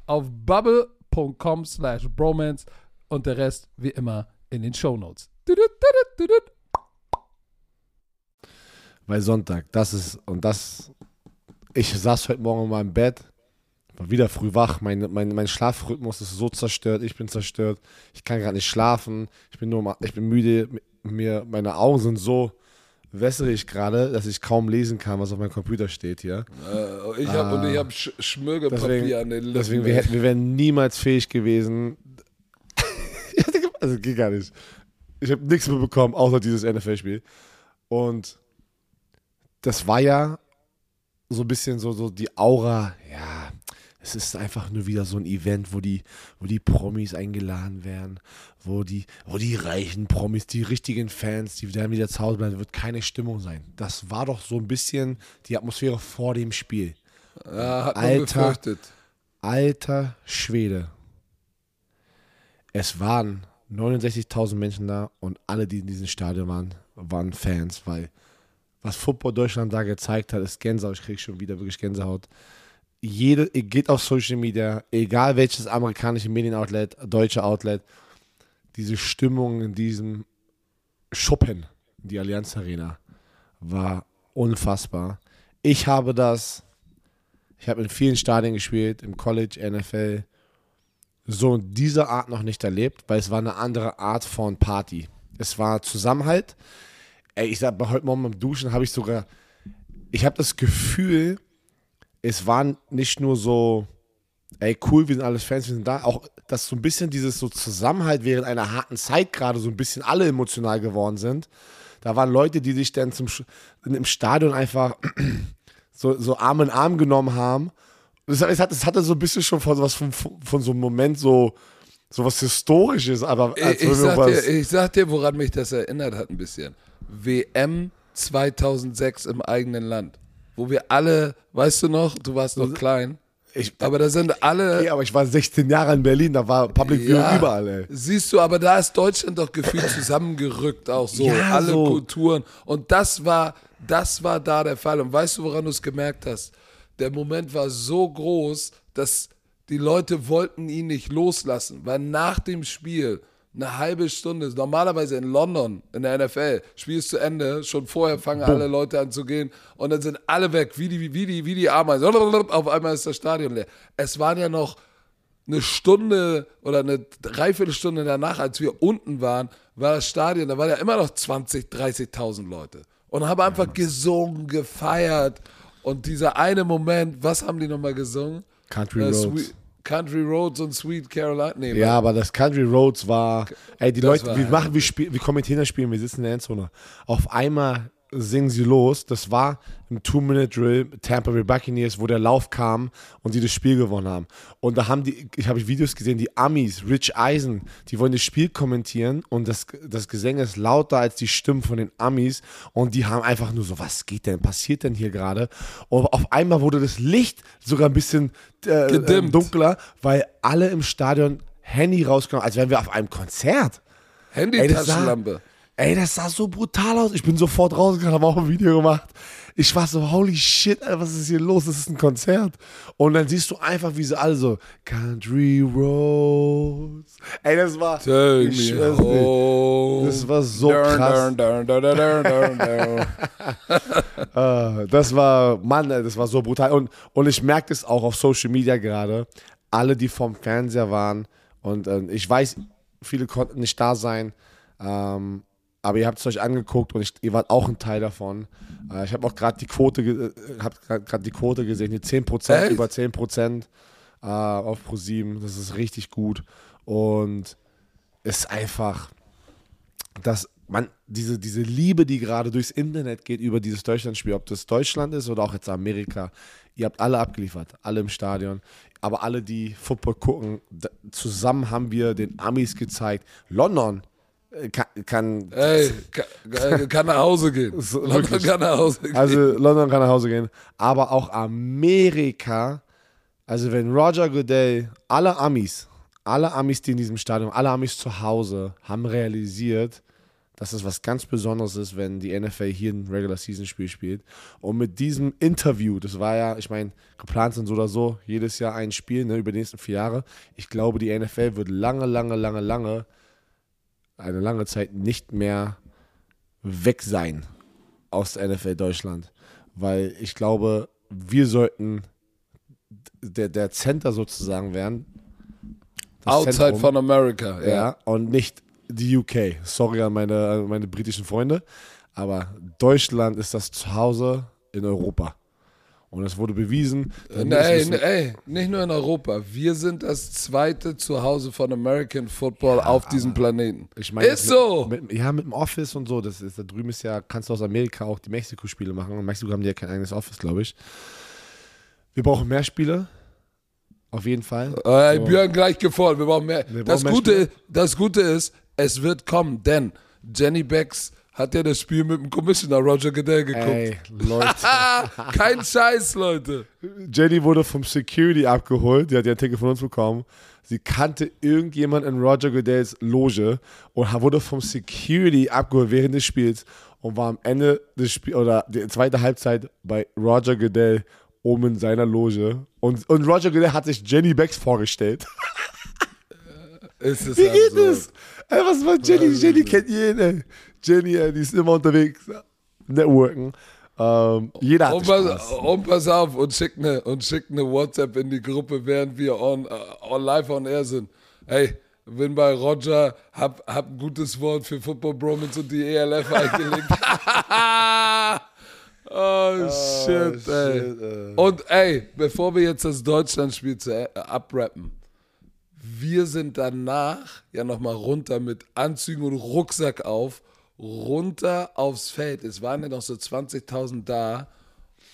auf bubble.com slash bromance und der Rest wie immer in den Shownotes. Weil Sonntag, das ist, und das, ich saß heute Morgen in meinem Bett, war wieder früh wach, mein, mein, mein Schlafrhythmus ist so zerstört, ich bin zerstört, ich kann gerade nicht schlafen, ich bin nur, mal- ich bin müde, mir, meine Augen sind so wässrig gerade, dass ich kaum lesen kann, was auf meinem Computer steht hier. Äh, ich hab, Und ich habe Sch Schmirgelpapier Deswegen, an den Lippen. deswegen wir, hätten, wir wären niemals fähig gewesen, also geht gar nicht. Ich habe nichts mitbekommen, außer dieses NFL-Spiel. Und das war ja so ein bisschen so, so die Aura, ja, es ist einfach nur wieder so ein Event, wo die, wo die Promis eingeladen werden, wo die, wo die reichen Promis, die richtigen Fans, die werden wieder zu Hause bleiben, wird keine Stimmung sein. Das war doch so ein bisschen die Atmosphäre vor dem Spiel. Ja, hat Alter. befürchtet. Alter Schwede. Es waren 69.000 Menschen da und alle, die in diesem Stadion waren, waren Fans, weil was Football Deutschland da gezeigt hat, ist Gänsehaut. Ich kriege schon wieder wirklich Gänsehaut. Jede, ihr geht auf Social Media, egal welches amerikanische Medienoutlet, deutsche Outlet, diese Stimmung in diesem Schuppen, die Allianz Arena, war unfassbar. Ich habe das, ich habe in vielen Stadien gespielt, im College, NFL, so in dieser Art noch nicht erlebt, weil es war eine andere Art von Party. Es war Zusammenhalt. Ey, ich sag mal, heute Morgen beim Duschen habe ich sogar, ich habe das Gefühl, es war nicht nur so, ey, cool, wir sind alles Fans, wir sind da, auch, dass so ein bisschen dieses so Zusammenhalt während einer harten Zeit gerade so ein bisschen alle emotional geworden sind. Da waren Leute, die sich dann zum, im Stadion einfach so, so Arm in Arm genommen haben. Das, es, hat, es hatte so ein bisschen schon von, was von, von so einem Moment so, so was Historisches, aber als Ich, ich, sag was, dir, ich sag dir, woran mich das erinnert hat ein bisschen. WM 2006 im eigenen Land. Wo wir alle, weißt du noch, du warst noch klein, ich, aber da sind alle. okay, aber ich war 16 Jahre in Berlin, da war Public Viewing Ja, überall, ey. Siehst du, aber da ist Deutschland doch gefühlt zusammengerückt, auch so. Ja, alle so. Kulturen. Und das war, das war da der Fall. Und weißt du, woran du es gemerkt hast? Der Moment war so groß, dass die Leute wollten ihn nicht loslassen, weil nach dem Spiel eine halbe Stunde, normalerweise in London, in der NFL, Spiel ist zu Ende, schon vorher fangen alle Leute an zu gehen und dann sind alle weg, wie die, wie die, wie die Ameisen. Auf einmal ist das Stadion leer. Es waren ja noch eine Stunde oder eine Dreiviertelstunde danach, als wir unten waren, war das Stadion, da waren ja immer noch 20, 30.000 Leute. Und haben einfach gesungen, gefeiert. Und dieser eine Moment, was haben die nochmal gesungen? Country Äh, Roads. Country Roads und Sweet Carolina. Nee, Ja, aber das Country Roads war, ey, die Leute, wir machen, wir spielen, wir kommentieren das Spiel, wir sitzen in der Endzone. Auf einmal singen sie los, das war im Two-Minute-Drill Tampa Bay Buccaneers, wo der Lauf kam und die das Spiel gewonnen haben. Und da haben die, ich habe Videos gesehen, die Amis, Rich Eisen, die wollen das Spiel kommentieren und das, das Gesang ist lauter als die Stimmen von den Amis und die haben einfach nur so, was geht denn, passiert denn hier gerade? Und auf einmal wurde das Licht sogar ein bisschen äh, äh, dunkler, weil alle im Stadion Handy rausgenommen, als wären wir auf einem Konzert. Handy-Taschenlampe. Ey, das sah so brutal aus. Ich bin sofort rausgegangen, habe auch ein Video gemacht. Ich war so, holy shit, Alter, was ist hier los? Das ist ein Konzert. Und dann siehst du einfach, wie sie alle so, Country Roads. Ey, das war, Take ich me home. das war so Dun, krass. dun, dun. Ah, das war, Mann, das war so brutal. Und, und ich merke es auch auf Social Media gerade. Alle, die vom Fernseher waren. Und ähm, ich weiß, viele konnten nicht da sein. Ähm, aber ihr habt es euch angeguckt und ich, ihr wart auch ein Teil davon. Äh, ich habe auch gerade die Quote, äh, hab gerade die Quote gesehen, die 10%, Echt? über 10% äh, auf Pro7. Das ist richtig gut. Und ist einfach, dass man diese, diese Liebe, die gerade durchs Internet geht über dieses Deutschlandspiel, ob das Deutschland ist oder auch jetzt Amerika, ihr habt alle abgeliefert, alle im Stadion, aber alle, die Football gucken, zusammen haben wir den Amis gezeigt. London kann, kann Ey, kann, kann nach Hause gehen. So, London wirklich. kann nach Hause gehen. also London kann nach Hause gehen, aber auch Amerika, also wenn Roger Goodell, alle Amis, alle Amis, die in diesem Stadion, alle Amis zu Hause haben realisiert, dass es was ganz Besonderes ist, wenn die NFL hier ein Regular Season Spiel spielt. Und mit diesem Interview, das war ja, ich meine, geplant sind so oder so jedes Jahr ein Spiel ne, über die nächsten vier Jahre. Ich glaube, die NFL wird lange, lange, lange, lange, eine lange Zeit nicht mehr weg sein aus der NFL Deutschland. Weil ich glaube, wir sollten der, der Center sozusagen werden. Outside Zentrum. von America. Ja, Ja. und nicht die UK. Sorry an meine, an meine britischen Freunde. Aber Deutschland ist das Zuhause in Europa. Und es wurde bewiesen. Ey, ey, nicht nur in Europa. Wir sind das zweite Zuhause von American Football auf diesem Planeten. Ich meine, ist das so. Mit, mit, ja, mit dem Office und so. Das ist, da drüben ist ja, kannst du aus Amerika auch die Mexiko-Spiele machen. In Mexiko haben die ja kein eigenes Office, glaube ich. Wir brauchen mehr Spiele. Auf jeden Fall. Äh, So. Björn gleich gefordert. Wir brauchen mehr. Wir das, brauchen mehr Gute, Spieler. das Gute ist, es wird kommen, denn Jenny Becks hat ja das Spiel mit dem Commissioner Roger Goodell geguckt. Ey, Leute. Kein Scheiß, Leute. Jenny wurde vom Security abgeholt. Die hat ja ein Ticket von uns bekommen. Sie kannte irgendjemand in Roger Goodells Loge und wurde vom Security abgeholt während des Spiels und war am Ende des Spiels oder die zweite Halbzeit bei Roger Goodell oben in seiner Loge. Und, und Roger Goodell hat sich Jenny Becks vorgestellt. Wie geht absurd. es? Ey, was war Jenny? Jenny kennt jeden, ey. Jenny, ey, die ist immer unterwegs. Networken. Ähm, jeder hat Und pass, Spaß. und pass auf und schick eine schick eine WhatsApp in die Gruppe, während wir on, uh, on live on air sind. Hey, bin bei Roger, hab, hab ein gutes Wort für Football Bromance und die ELF eingelegt. oh, shit, ey. shit, ey. Und ey, bevor wir jetzt das Deutschlandspiel äh, abrappen, wir sind danach ja nochmal runter mit Anzügen und Rucksack auf, runter aufs Feld. Es waren ja noch so 20.000 da.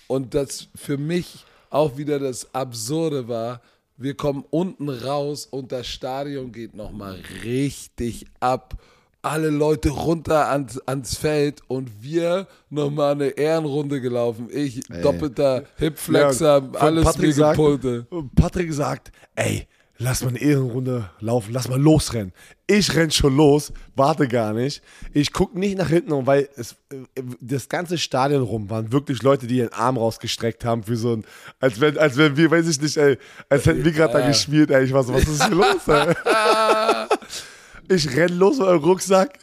Und das für mich auch wieder das Absurde war, wir kommen unten raus und das Stadion geht nochmal richtig ab. Alle Leute runter ans, ans Feld und wir nochmal eine Ehrenrunde gelaufen. Ich, doppelter Hipflexer, Ja, alles Patrick mir sagt, gepulte. Patrick sagt, ey, lass mal eine Ehrenrunde laufen, lass mal losrennen. Ich renn schon los, warte gar nicht. Ich guck nicht nach hinten, weil es, äh, das ganze Stadion rum waren wirklich Leute, die ihren Arm rausgestreckt haben für so ein, als wenn, als wenn wir, weiß ich nicht, ey, als hätten wir gerade da gespielt, ey. Ich war so, was ist hier los, ey? Ich renn los mit meinem Rucksack.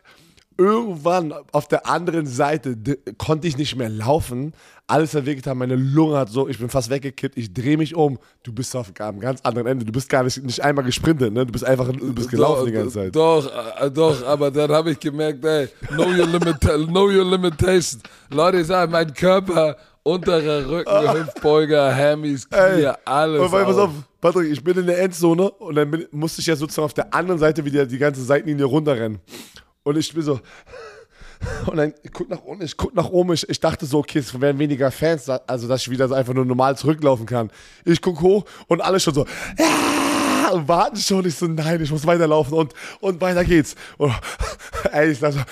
Irgendwann auf der anderen Seite konnte ich nicht mehr laufen. Alles verwickelt haben, meine Lunge hat so, ich bin fast weggekippt. Ich drehe mich um. Du bist auf am ganz anderen Ende. Du bist gar nicht, nicht einmal gesprintet, ne? Du bist einfach, du bist gelaufen doch, die ganze Zeit. Doch, äh, doch, aber dann habe ich gemerkt, ey, know your, limita know your limitations. Leute, ich sage, mein Körper, unterer Rücken, Hüftbeuger, Hammies, Knie, alles. Und pass auf. Patrick, ich bin in der Endzone und dann bin, musste ich ja sozusagen auf der anderen Seite wieder die ganze Seitenlinie runterrennen. Und ich bin so. Und dann ich guck nach unten, ich guck nach oben, ich, ich dachte so, okay, es werden weniger Fans, da- also dass ich wieder so einfach nur normal zurücklaufen kann. Ich guck hoch und alle schon so, ja, und warten schon. Ich so, nein, ich muss weiterlaufen und, und weiter geht's. Und, ey, ich dachte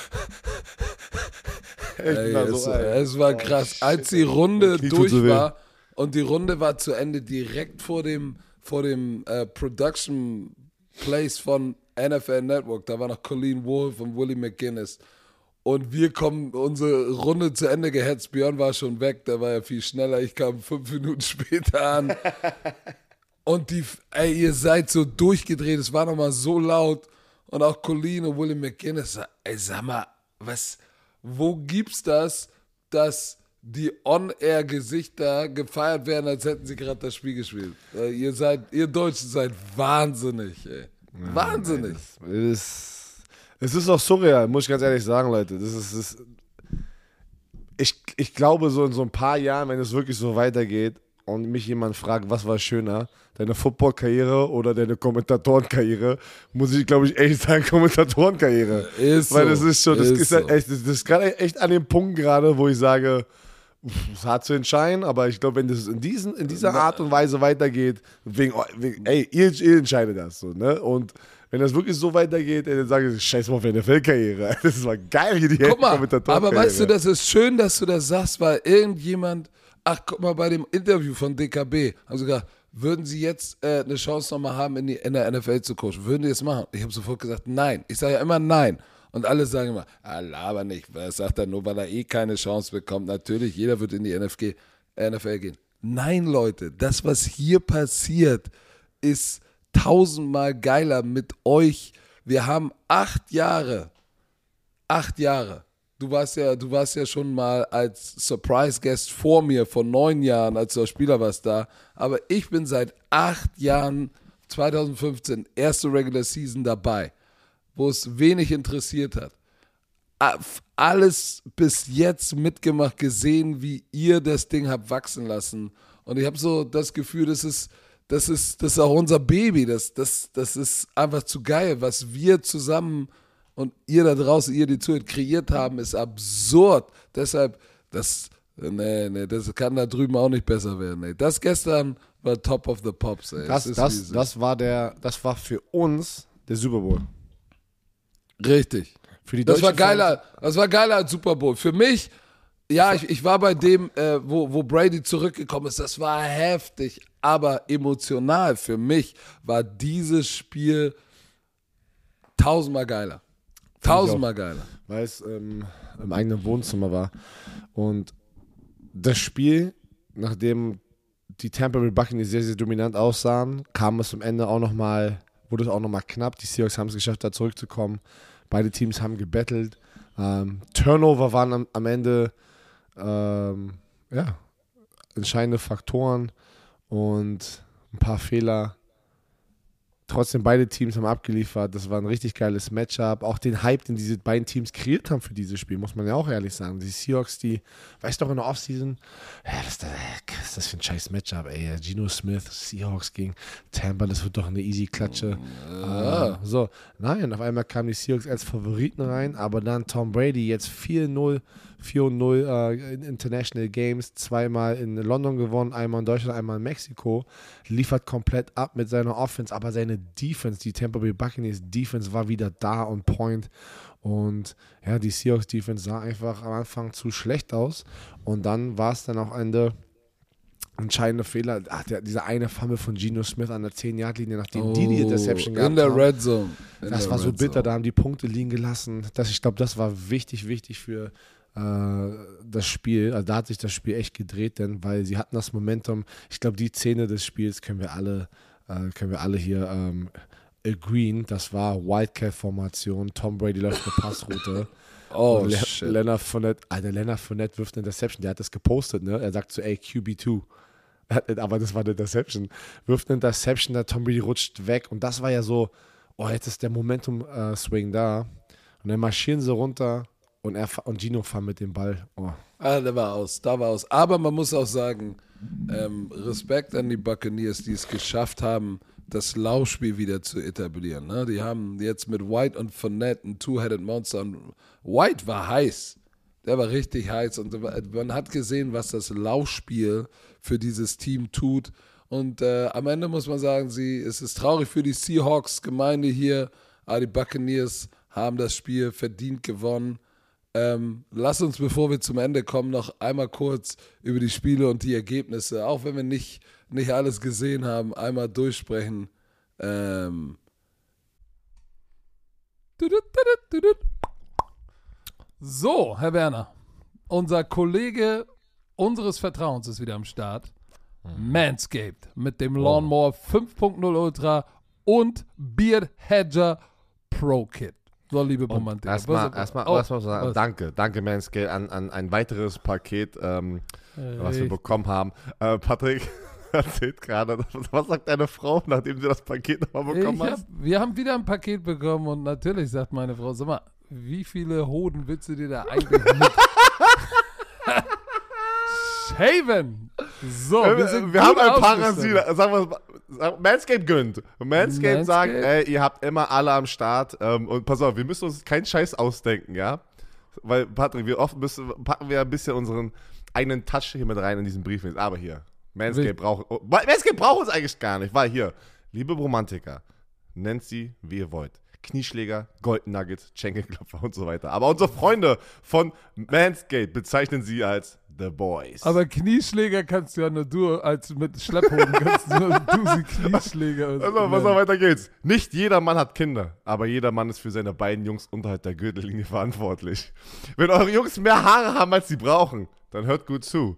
so, echt, Ey, es, so, ey. es war krass. Als die Runde durch so war und die Runde war zu Ende, direkt vor dem, vor dem äh, Production Place von NFL Network, da war noch Colleen Wolf und Willie McGuinness. Und wir kommen unsere Runde zu Ende gehetzt. Björn war schon weg, der war ja viel schneller. Ich kam fünf Minuten später an. Und die, ey, ihr seid so durchgedreht, es war nochmal so laut. Und auch Colleen und Willie McGuinness, ey, sag mal, was, wo gibt's das, dass die On-Air-Gesichter gefeiert werden, als hätten sie gerade das Spiel gespielt? Äh, ihr seid, ihr Deutschen seid wahnsinnig, ey. Wahnsinnig. Es ist, es ist auch surreal, muss ich ganz ehrlich sagen, Leute. Das ist, das ich, ich glaube, so in so ein paar Jahren, wenn es wirklich so weitergeht und mich jemand fragt, was war schöner, deine Football-Karriere oder deine Kommentatorenkarriere, muss ich, glaube ich, echt sagen, Kommentatorenkarriere. Ist Weil so. das ist schon, das Ist ist, halt so. echt, das ist gerade echt an dem Punkt gerade, wo ich sage, es hart zu entscheiden, aber ich glaube, wenn das in, diesen, in dieser Art und Weise weitergeht, wegen, wegen ey, ihr, ihr entscheidet das so, ne? Und wenn das wirklich so weitergeht, ey, dann sage ich, scheiß mal auf deine Feldkarriere. Das ist mal geil, wie die Guck mal, Kommentatorenkarriere. aber weißt du, das ist schön, dass du das sagst, weil irgendjemand, ach guck mal, bei dem Interview von DKB, haben sie gesagt, würden sie jetzt äh, eine Chance nochmal haben, in, die, in der NFL zu coachen? Würden die das machen? Ich habe sofort gesagt, nein. Ich sage ja immer nein. Und alle sagen immer, ah, laber nicht. Das sagt er nur, weil er eh keine Chance bekommt. Natürlich, jeder wird in die NFG, NFL gehen. Nein, Leute, das, was hier passiert, ist tausendmal geiler mit euch. Wir haben acht Jahre acht Jahre. Du warst ja, du warst ja schon mal als Surprise Guest vor mir vor neun Jahren, als als Spieler warst da. Aber ich bin seit acht Jahren, 2015, erste Regular Season dabei, wo es wenig interessiert hat. Alles bis jetzt mitgemacht, gesehen, wie ihr das Ding habt wachsen lassen. Und ich habe so das Gefühl, das ist, das ist, das ist auch unser Baby. Das, das, das ist einfach zu geil, was wir zusammen und ihr da draußen, ihr die zuhört, kreiert haben, ist absurd. Deshalb, das, nee, nee, das kann da drüben auch nicht besser werden. Nee. Das gestern war Top of the Pops. Ey. Das, das, ist. das, war der, das war für uns der Super Bowl. Richtig. Für die Das war geiler, das war geiler als Super Bowl. Für mich, ja, ich, ich war bei dem, äh, wo, wo Brady zurückgekommen ist, das war heftig, aber emotional für mich war dieses Spiel tausendmal geiler. Tausendmal geiler. weil es ähm, im eigenen Wohnzimmer war. Und das Spiel, nachdem die Tampa Bay Buccaneers sehr, sehr dominant aussahen, kam es am Ende auch nochmal, wurde es auch nochmal knapp. Die Seahawks haben es geschafft, da zurückzukommen. Beide Teams haben gebettelt. Ähm, Turnover waren am, am Ende ähm, ja, entscheidende Faktoren und ein paar Fehler. Trotzdem, beide Teams haben abgeliefert. Das war ein richtig geiles Matchup. Auch den Hype, den diese beiden Teams kreiert haben für dieses Spiel, muss man ja auch ehrlich sagen. Die Seahawks, die, weißt du noch, in der Offseason, ja, was ist das, was ist das für ein scheiß Matchup, ey. Gino Smith, Seahawks gegen Tampa, das wird doch eine easy Klatsche. Ah, so, nein, auf einmal kamen die Seahawks als Favoriten rein, aber dann Tom Brady jetzt 4-0, 4-0 äh, in International Games, zweimal in London gewonnen, einmal in Deutschland, einmal in Mexiko, liefert komplett ab mit seiner Offense, aber seine Defense, die Tampa Bay Buccaneers Defense war wieder da on point und ja, die Seahawks Defense sah einfach am Anfang zu schlecht aus und dann war es dann auch Ende entscheidende Fehler, ach, der, dieser eine Fumble von Geno Smith an der 10-Yard-Linie, nachdem die die Interception gehabt Oh, In der. Red Zone. In Das war so bitter, da haben die Punkte liegen gelassen. Das, ich glaube, das war wichtig, wichtig für das Spiel. Also da hat sich das Spiel echt gedreht, denn weil sie hatten das Momentum. Ich glaube, die Szene des Spiels können wir alle, äh, können wir alle hier ähm, agreeen. Das war Wildcat-Formation. Tom Brady läuft eine Passroute. Oh, Und Le shit. Leonard Fournette, Alter, Leonard Fournette wirft eine Interception. Der hat das gepostet, ne? Er sagt so, ey, QB2. Aber das war eine Interception. Wirft eine Interception, der Tom Brady rutscht weg. Und das war ja so, oh, jetzt ist der Momentum-Swing da. Und dann marschieren sie runter und, er, und Gino fahren mit dem Ball. Oh. Ah, da war aus, da war aus. Aber man muss auch sagen, ähm, Respekt an die Buccaneers, die es geschafft haben, das Laufspiel wieder zu etablieren. Ne? Die haben jetzt mit White und Fournette ein Two-Headed Monster. Und White war heiß. Der war richtig heiß. Und man hat gesehen, was das Laufspiel für dieses Team tut. Und äh, am Ende muss man sagen, sie, es ist traurig für die Seahawks-Gemeinde hier, aber die Buccaneers haben das Spiel verdient gewonnen. Ähm, lass uns, bevor wir zum Ende kommen, noch einmal kurz über die Spiele und die Ergebnisse, auch wenn wir nicht, nicht alles gesehen haben, einmal durchsprechen. Ähm, So, Herr Werner, unser Kollege unseres Vertrauens ist wieder am Start. Manscaped mit dem Lawnmower 5.0 Ultra und Beard Hedger Pro Kit. So, liebe Romantik. Erstmal, erstmal, oh, erstmal sagen, was? danke, danke Manscale an, an ein weiteres Paket, ähm, was wir bekommen haben. Äh, Patrick erzählt gerade, was sagt deine Frau, nachdem sie das Paket nochmal bekommen hat? hab, wir haben wieder ein Paket bekommen und natürlich sagt meine Frau, sag mal, wie viele Hoden willst du dir da eigentlich mit shaven? So, wir sind Äh, wir haben ein. Rasierer. Sagen wir Manscaped gönnt. Manscaped sagt, Manscaped. ey, ihr habt immer alle am Start. Ähm, und pass auf, wir müssen uns keinen Scheiß ausdenken, ja? Weil, Patrick, wir oft müssen, packen wir ein bisschen unseren eigenen Touch hier mit rein in diesen Brief. Aber hier, Manscaped braucht, oh, Manscaped braucht uns eigentlich gar nicht, weil hier, liebe Romantiker, nennt sie, wie ihr wollt. Knieschläger, Golden Nuggets, Schenkelklopfer und so weiter. Aber unsere Freunde von Manscaped bezeichnen sie als The Boys. Aber Knieschläger kannst du ja nur du, als mit Schlepphoden kannst du nur du sie Knieschläger. Also, was noch weiter geht's. Nicht jeder Mann hat Kinder, aber jeder Mann ist für seine beiden Jungs unterhalb der Gürtellinie verantwortlich. Wenn eure Jungs mehr Haare haben, als sie brauchen, dann hört gut zu.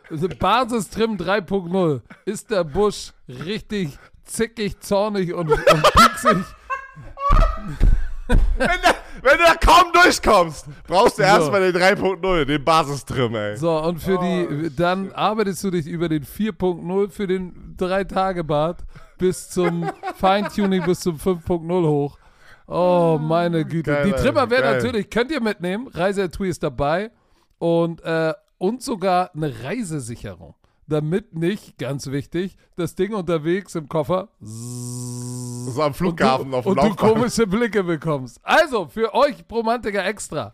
Basistrim 3.0 ist der Busch richtig zickig, zornig und, und pieksig. wenn, da, wenn, du da kaum durchkommst, brauchst du so. erstmal den 3.0, den Basistrim, ey. So, und für oh, die, dann arbeitest du dich über den 4.0 für den 3-Tage-Bad bis zum Feintuning bis zum 5.0 hoch. Oh, meine Güte. Geil, die Trimmer werden natürlich, könnt ihr mitnehmen. Reiseetui ist dabei. Und, äh, und sogar eine Reisesicherung. Damit nicht, ganz wichtig, das Ding unterwegs im Koffer. So am Flughafen und du, auf dem Und du komische Blicke bekommst. Also, für euch Romantiker extra.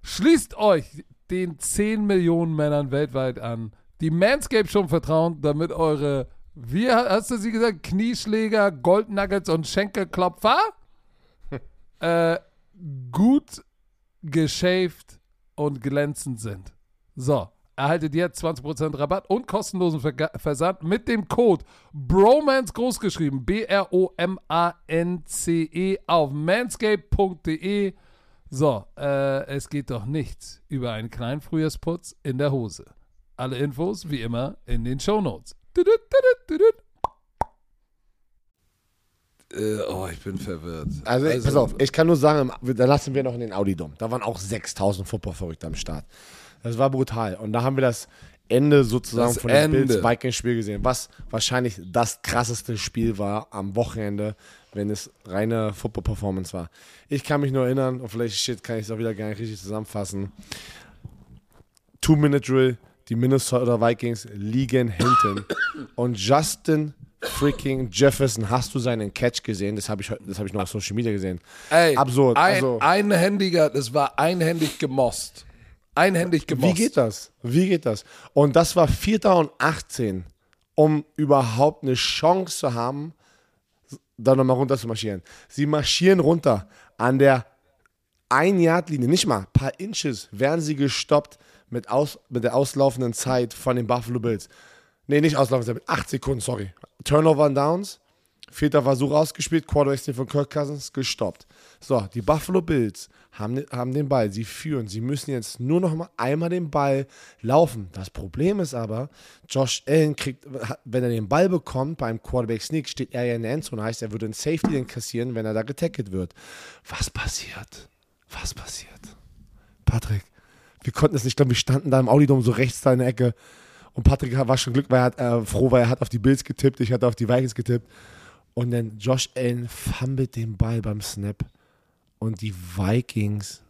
Schließt euch den 10 Millionen Männern weltweit an, die Manscape schon vertrauen, damit eure, wie hast du sie gesagt, Knieschläger, Goldnuggets und Schenkelklopfer äh, gut geschäft und glänzend sind. So, erhaltet jetzt 20% Rabatt und kostenlosen Ver Versand mit dem Code BROMANCE großgeschrieben, B-R-O-M-A-N-C-E auf manscape.de. So, äh, es geht doch nichts über einen kleinen Frühjahrsputz in der Hose. Alle Infos wie immer in den Shownotes. Notes. Äh, oh, ich bin verwirrt. Also, also, pass auf, ich kann nur sagen, da lassen wir noch in den Audi-Dom. Da waren auch 6000 Football-Verrückte am Start. Das war brutal. Und da haben wir das Ende sozusagen das von dem Bills Vikings-Spiel gesehen, was wahrscheinlich das krasseste Spiel war am Wochenende, wenn es reine Football-Performance war. Ich kann mich nur erinnern, und vielleicht shit, kann ich es auch wieder gar nicht richtig zusammenfassen. Two-Minute-Drill, die Minnesota Vikings liegen hinten. und Justin freaking Jefferson, hast du seinen Catch gesehen? Das habe ich, hab ich noch auf Social Media gesehen. Ey, Absurd. Ein, also, einhändiger, das war einhändig gemost. Einhändig gemost. Wie geht das? Wie geht das? Und das war 4. und 18, um überhaupt eine Chance zu haben, da nochmal runter zu marschieren. Sie marschieren runter an der Ein-Yard-Linie, nicht mal, ein paar Inches, werden sie gestoppt mit, aus, mit der auslaufenden Zeit von den Buffalo Bills. Nee, nicht auslaufen, mit 8 Sekunden, sorry. Turnover und Downs. Vierter Versuch ausgespielt, Quarterback von Kirk Cousins gestoppt. So, die Buffalo Bills haben, haben den Ball, sie führen, sie müssen jetzt nur noch mal einmal den Ball laufen. Das Problem ist aber, Josh Allen kriegt, wenn er den Ball bekommt beim Quarterback Sneak, steht er ja in der Endzone, heißt, er würde einen Safety den kassieren, wenn er da getackelt wird. Was passiert? Was passiert? Patrick, wir konnten es nicht, glaube wir standen da im Audidom so rechts da in der Ecke und Patrick war schon Glück, weil er hat, äh, froh, weil er hat auf die Bills getippt, ich hatte auf die Vikings getippt. Und dann Josh Allen fummelt den Ball beim Snap. Und die Vikings,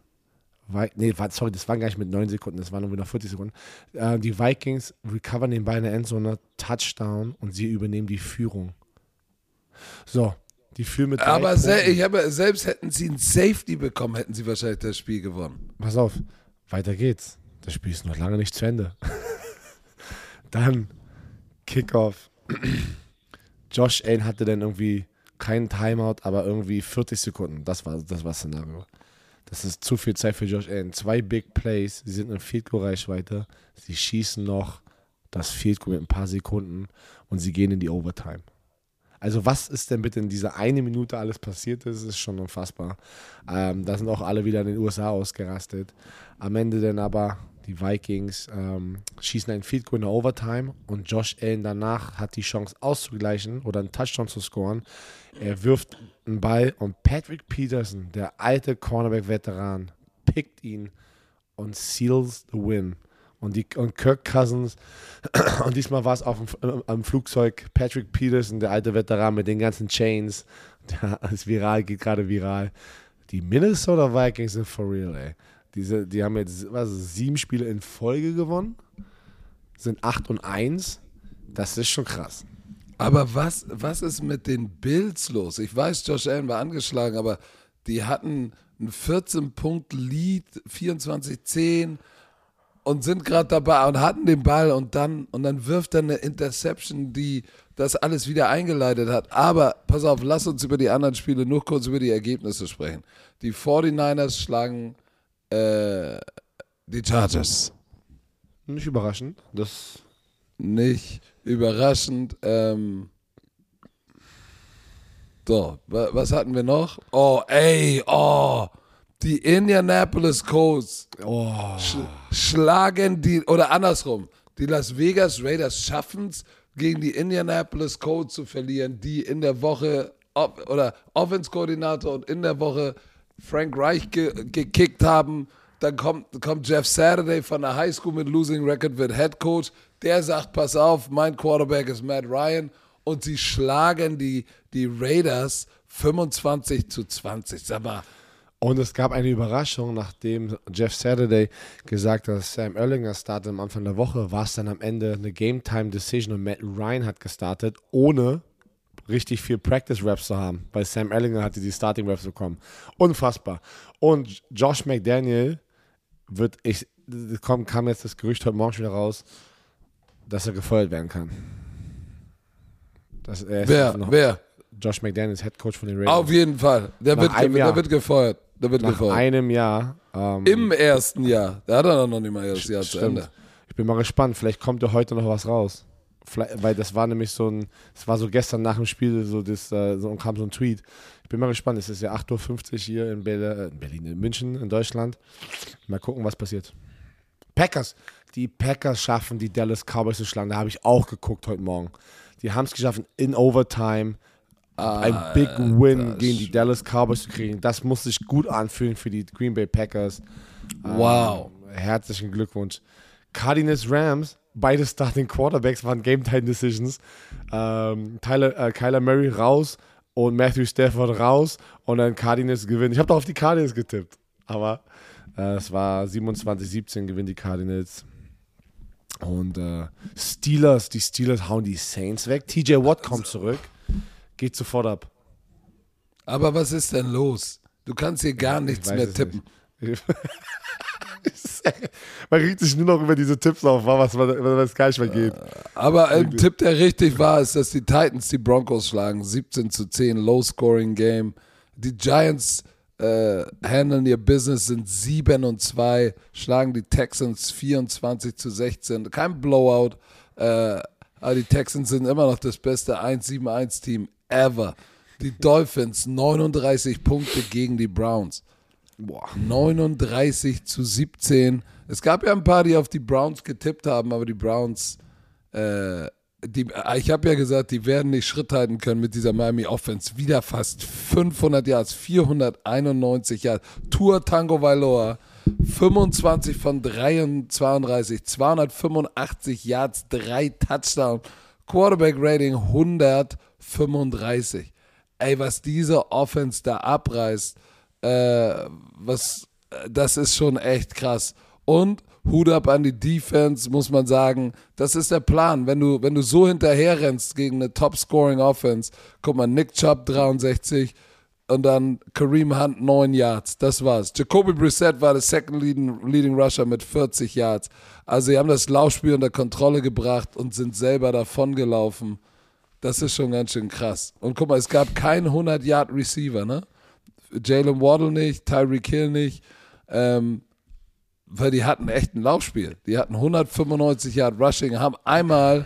Vi nee, sorry, das war gar nicht mit 9 Sekunden, das waren nur noch 40 Sekunden. Äh, die Vikings recovern den Ball in der Endzone, Touchdown und sie übernehmen die Führung. So, die führen mit Aber ich habe, selbst hätten sie ein Safety bekommen, hätten sie wahrscheinlich das Spiel gewonnen. Pass auf, weiter geht's. Das Spiel ist noch lange nicht zu Ende. Dann Kickoff. Josh Allen hatte dann irgendwie keinen Timeout, aber irgendwie 40 Sekunden. Das war das war Szenario. Das ist zu viel Zeit für Josh Allen. Zwei Big Plays, sie sind in Field Goal Reichweite. Sie schießen noch das Field Goal mit ein paar Sekunden und sie gehen in die Overtime. Also was ist denn bitte in dieser eine Minute alles passiert ist, ist schon unfassbar. Ähm, da sind auch alle wieder in den USA ausgerastet. Am Ende dann aber die Vikings ähm, schießen ein Field Goal in der Overtime und Josh Allen danach hat die Chance auszugleichen oder einen Touchdown zu scoren. Er wirft einen Ball und Patrick Peterson, der alte Cornerback-Veteran, pickt ihn und seals the win. Und, die, und Kirk Cousins, und diesmal war es auf dem, am Flugzeug Patrick Peterson, der alte Veteran mit den ganzen Chains, der ist viral, geht gerade viral. Die Minnesota Vikings sind for real, ey Diese, die haben jetzt was, sieben Spiele in Folge gewonnen, sind 8 und 1. Das ist schon krass. Aber was, was ist mit den Bills los? Ich weiß, Josh Allen war angeschlagen, aber die hatten einen 14-Punkt-Lead, 24-10 und sind gerade dabei und hatten den Ball und dann, und dann wirft er eine Interception, die das alles wieder eingeleitet hat. Aber pass auf, lass uns über die anderen Spiele nur kurz über die Ergebnisse sprechen. Die 49ers schlagen äh, die Chargers. Nicht überraschend. Das Nicht überraschend. Ähm, so, wa- was hatten wir noch? Oh, ey, oh, die Indianapolis Colts sch schlagen die, oder andersrum, die Las Vegas Raiders schaffen es, gegen die Indianapolis Colts zu verlieren, die in der Woche, oder Offense-Koordinator und in der Woche Frank Reich ge gekickt haben. Dann kommt, kommt Jeff Saturday von der High School mit Losing Record, wird Head Coach. Der sagt, pass auf, mein Quarterback ist Matt Ryan. Und sie schlagen die, die Raiders 25 zu 20. Sag mal, Und es gab eine Überraschung, nachdem Jeff Saturday gesagt hat, dass Sam Erlinger startet am Anfang der Woche, war es dann am Ende eine Game-Time-Decision und Matt Ryan hat gestartet, ohne richtig viel Practice-Raps zu haben, weil Sam Erlinger hatte die Starting-Raps bekommen. Unfassbar. Und Josh McDaniel wird, ich, es kommt, kam jetzt das Gerücht heute Morgen schon wieder raus, dass er gefeuert werden kann. Das, er wer, noch- wer? Josh McDaniel ist Head Coach von den Raiders. Auf jeden Fall. Der, Nach wird, der wird gefeuert. Der wird Nach gefeuert. einem Jahr. Ähm, Im ersten Jahr. Da hat er noch nicht mal das Jahr zu Stimmt. Ende. Ich bin mal gespannt. Vielleicht kommt ja heute noch was raus. Weil das war nämlich so ein, es war so gestern nach dem Spiel, so das, äh, so kam so ein Tweet. Ich bin mal gespannt. Es ist ja 8.50 Uhr hier in, Berlin, äh, in Berlin, in München, in Deutschland. Mal gucken, was passiert. Packers. Die Packers schaffen, die Dallas Cowboys zu schlagen. Da habe ich auch geguckt heute Morgen. Die haben es geschafft, in Overtime ein Big Win gegen die Dallas Cowboys zu kriegen. Das muss sich gut anfühlen für die Green Bay Packers. Wow. Ähm, herzlichen Glückwunsch. Cardinals Rams, beide Starting Quarterbacks waren Game Time Decisions. Ähm, Tyler, äh, Kyler Murray raus und Matthew Stafford raus und dann Cardinals gewinnen. Ich habe doch auf die Cardinals getippt, aber äh, es war 27-17 gewinnen die Cardinals. Und äh, Steelers, die Steelers hauen die Saints weg. TJ Watt kommt zurück, geht sofort ab. Aber was ist denn los? Du kannst hier gar nichts mehr tippen. nicht. man regt sich nur noch über diese Tipps auf, was, was, was gar nicht mehr geht. Aber ein Tipp, der richtig war, ist, dass die Titans die Broncos schlagen. 17 zu 10, Low-Scoring-Game. Die Giants äh, handeln ihr Business, sind 7 und 2, schlagen die Texans 24 zu 16. Kein Blowout, äh, aber die Texans sind immer noch das beste 1-7-1-Team ever. Die Dolphins 39 Punkte gegen die Browns. 39 zu 17. Es gab ja ein paar, die auf die Browns getippt haben, aber die Browns, äh, die, ich habe ja gesagt, die werden nicht Schritt halten können mit dieser Miami Offense. Wieder fast 500 Yards, 491 Yards. Tour Tango Vailoa, 25 von 32, 285 Yards, drei Touchdown. Quarterback Rating 135. Ey, was diese Offense da abreißt, äh, was, das ist schon echt krass. Und Hut ab an die Defense, muss man sagen. Das ist der Plan. Wenn du, wenn du so hinterher rennst gegen eine Top-Scoring-Offense, guck mal, Nick Chubb 63 und dann Kareem Hunt 9 Yards. Das war's. Jacoby Brissett war der Second Leading, Leading Rusher mit 40 Yards. Also, sie haben das Laufspiel unter Kontrolle gebracht und sind selber davongelaufen. Das ist schon ganz schön krass. Und guck mal, es gab keinen 100-Yard-Receiver, ne? Jalen Waddle nicht, Tyreek Hill nicht, ähm, weil die hatten echt ein Laufspiel. Die hatten 195 Yard Rushing, haben einmal,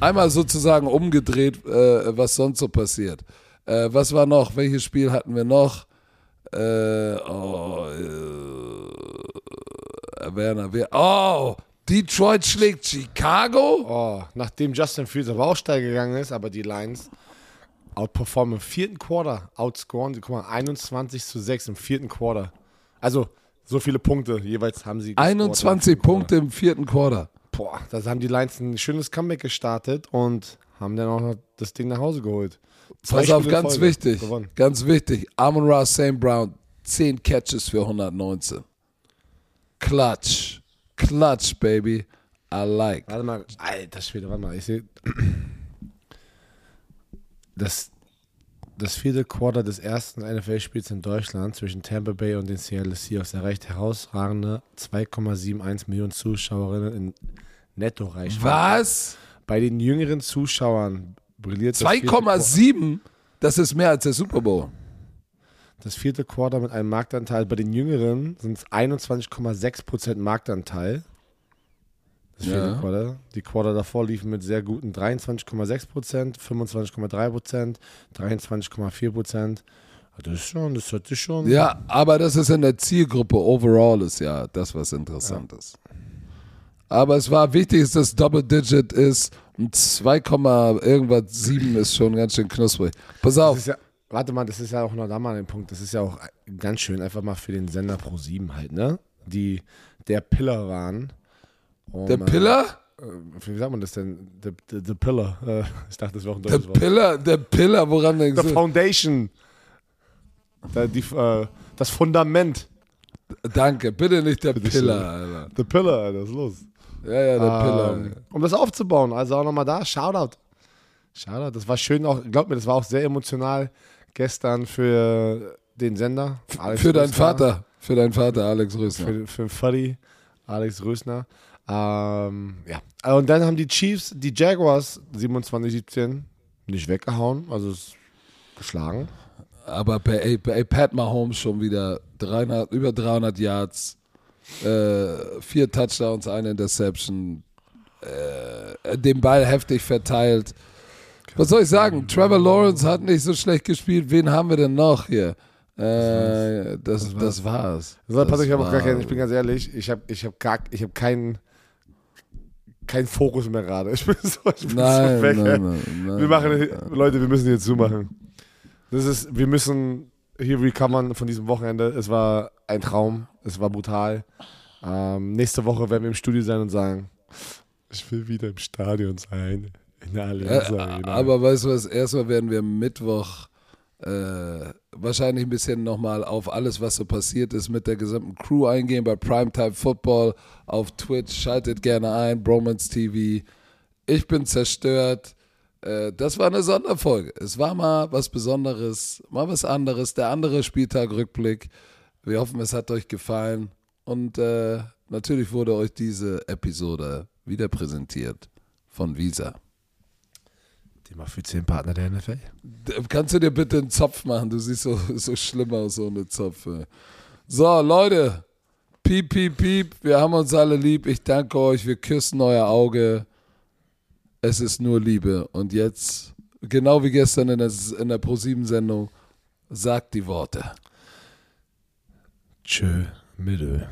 einmal sozusagen umgedreht, äh, was sonst so passiert. Äh, was war noch? Welches Spiel hatten wir noch? Äh, oh, äh, Werner, wer? Oh, Detroit schlägt Chicago? Oh, nachdem Justin Fields auf Aussteig gegangen ist, aber die Lions outperformen im vierten Quarter, outscoren, die guck mal, 21 zu 6 im vierten Quarter. Also, so viele Punkte jeweils haben sie gescored im 21 vierten Quarter. Punkte im vierten Quarter. Boah, da haben die Lions ein schönes Comeback gestartet und haben dann auch noch das Ding nach Hause geholt. Zwei Pass auf, Spiele in ganz Folge wichtig. Gewonnen. Ganz wichtig. Amon Ra St. Brown, 10 Catches für 119. Clutch. Clutch, baby. I like. Warte mal, alter Schwede, warte mal, ich sehe. Das, das vierte Quarter des ersten NFL-Spiels in Deutschland zwischen Tampa Bay und den Seattle Seahawks erreicht herausragende 2,71 Millionen Zuschauerinnen in Netto-Reichweite. Was? Bei den jüngeren Zuschauern brilliert das vierte, Qu- 2,7? Das ist mehr als der Super Bowl. das vierte Quarter mit einem Marktanteil. Bei den jüngeren sind es 21,6% Marktanteil. Das vierte Ja. Quarter. Die Quarter davor liefen mit sehr guten 23,6%, 25,3%, 23,4%. Das ist schon, das hört sich schon. Ja, aber das ist in der Zielgruppe overall ist ja das, was interessant ist. Aber es war wichtig, dass das Double Digit ist und 2, irgendwas 7 ist schon ganz schön knusprig. Pass auf, ja, warte mal, das ist ja auch noch da mal ein Punkt. Das ist ja auch ganz schön einfach mal für den Sender Pro 7 halt, ne? Die der Pillar waren. Um, der Pillar? Äh, wie sagt man das denn? The, the, the Pillar. Äh, ich dachte, das wäre auch ein deutsches Wort. Pillar, der Pillar, woran denkst The du? Foundation. Da, die, äh, das Fundament. Danke, bitte nicht der Bitte Pillar. Alter. The Pillar, Alter, was ist los? Ja, ja, der Pillar. Ähm, um das aufzubauen. Also auch nochmal da, Shoutout. Shoutout. Das war schön auch, glaub mir, das war auch sehr emotional gestern für den Sender. Alex Für deinen Rösner. Vater, für deinen Vater Alex Rösner. Für, für Fuddy, Alex Rösner. Ähm, ja. Und dann haben die Chiefs, die Jaguars 27-17 nicht weggehauen, also es geschlagen. Aber bei, bei Pat Mahomes schon wieder 300, über 300 Yards, äh, vier Touchdowns, eine Interception, äh, den Ball heftig verteilt. Was soll ich sagen? Trevor Lawrence hat nicht so schlecht gespielt. Wen haben wir denn noch hier? Äh, das, das war's. Also, Das Patrick, ich, hab auch gar war's. keinen, ich bin ganz ehrlich, ich habe ich hab gar, ich hab keinen keinen Fokus mehr gerade. Ich bin so, ich bin Nein, so weg. nein, nein. Wir machen, Leute, wir müssen hier zumachen. Das ist, wir müssen hier recovern von diesem Wochenende. Es war ein Traum, es war brutal. Ähm, nächste Woche werden wir im Studio sein und sagen, ich will wieder im Stadion sein. In der Allianz Äh, Arena. aber weißt du was, erstmal werden wir Mittwoch äh, wahrscheinlich ein bisschen nochmal auf alles, was so passiert ist, mit der gesamten Crew eingehen bei Primetime Football auf Twitch. Schaltet gerne ein, Bromance TV. Ich bin zerstört. Äh, das war eine Sonderfolge. Es war mal was Besonderes, mal was anderes. Der andere Spieltag Rückblick. Wir hoffen, es hat euch gefallen. Und äh, natürlich wurde euch diese Episode wieder präsentiert von Visa. Thema für 10 Partner der NFL. Kannst du dir bitte einen Zopf machen? Du siehst so, so schlimm aus ohne Zopf. ey. So, Leute. Piep, piep, piep. Wir haben uns alle lieb. Ich danke euch. Wir küssen euer Auge. Es ist nur Liebe. Und jetzt, genau wie gestern in der, in der Pro-7-Sendung, sagt die Worte. Tschö, Mittel.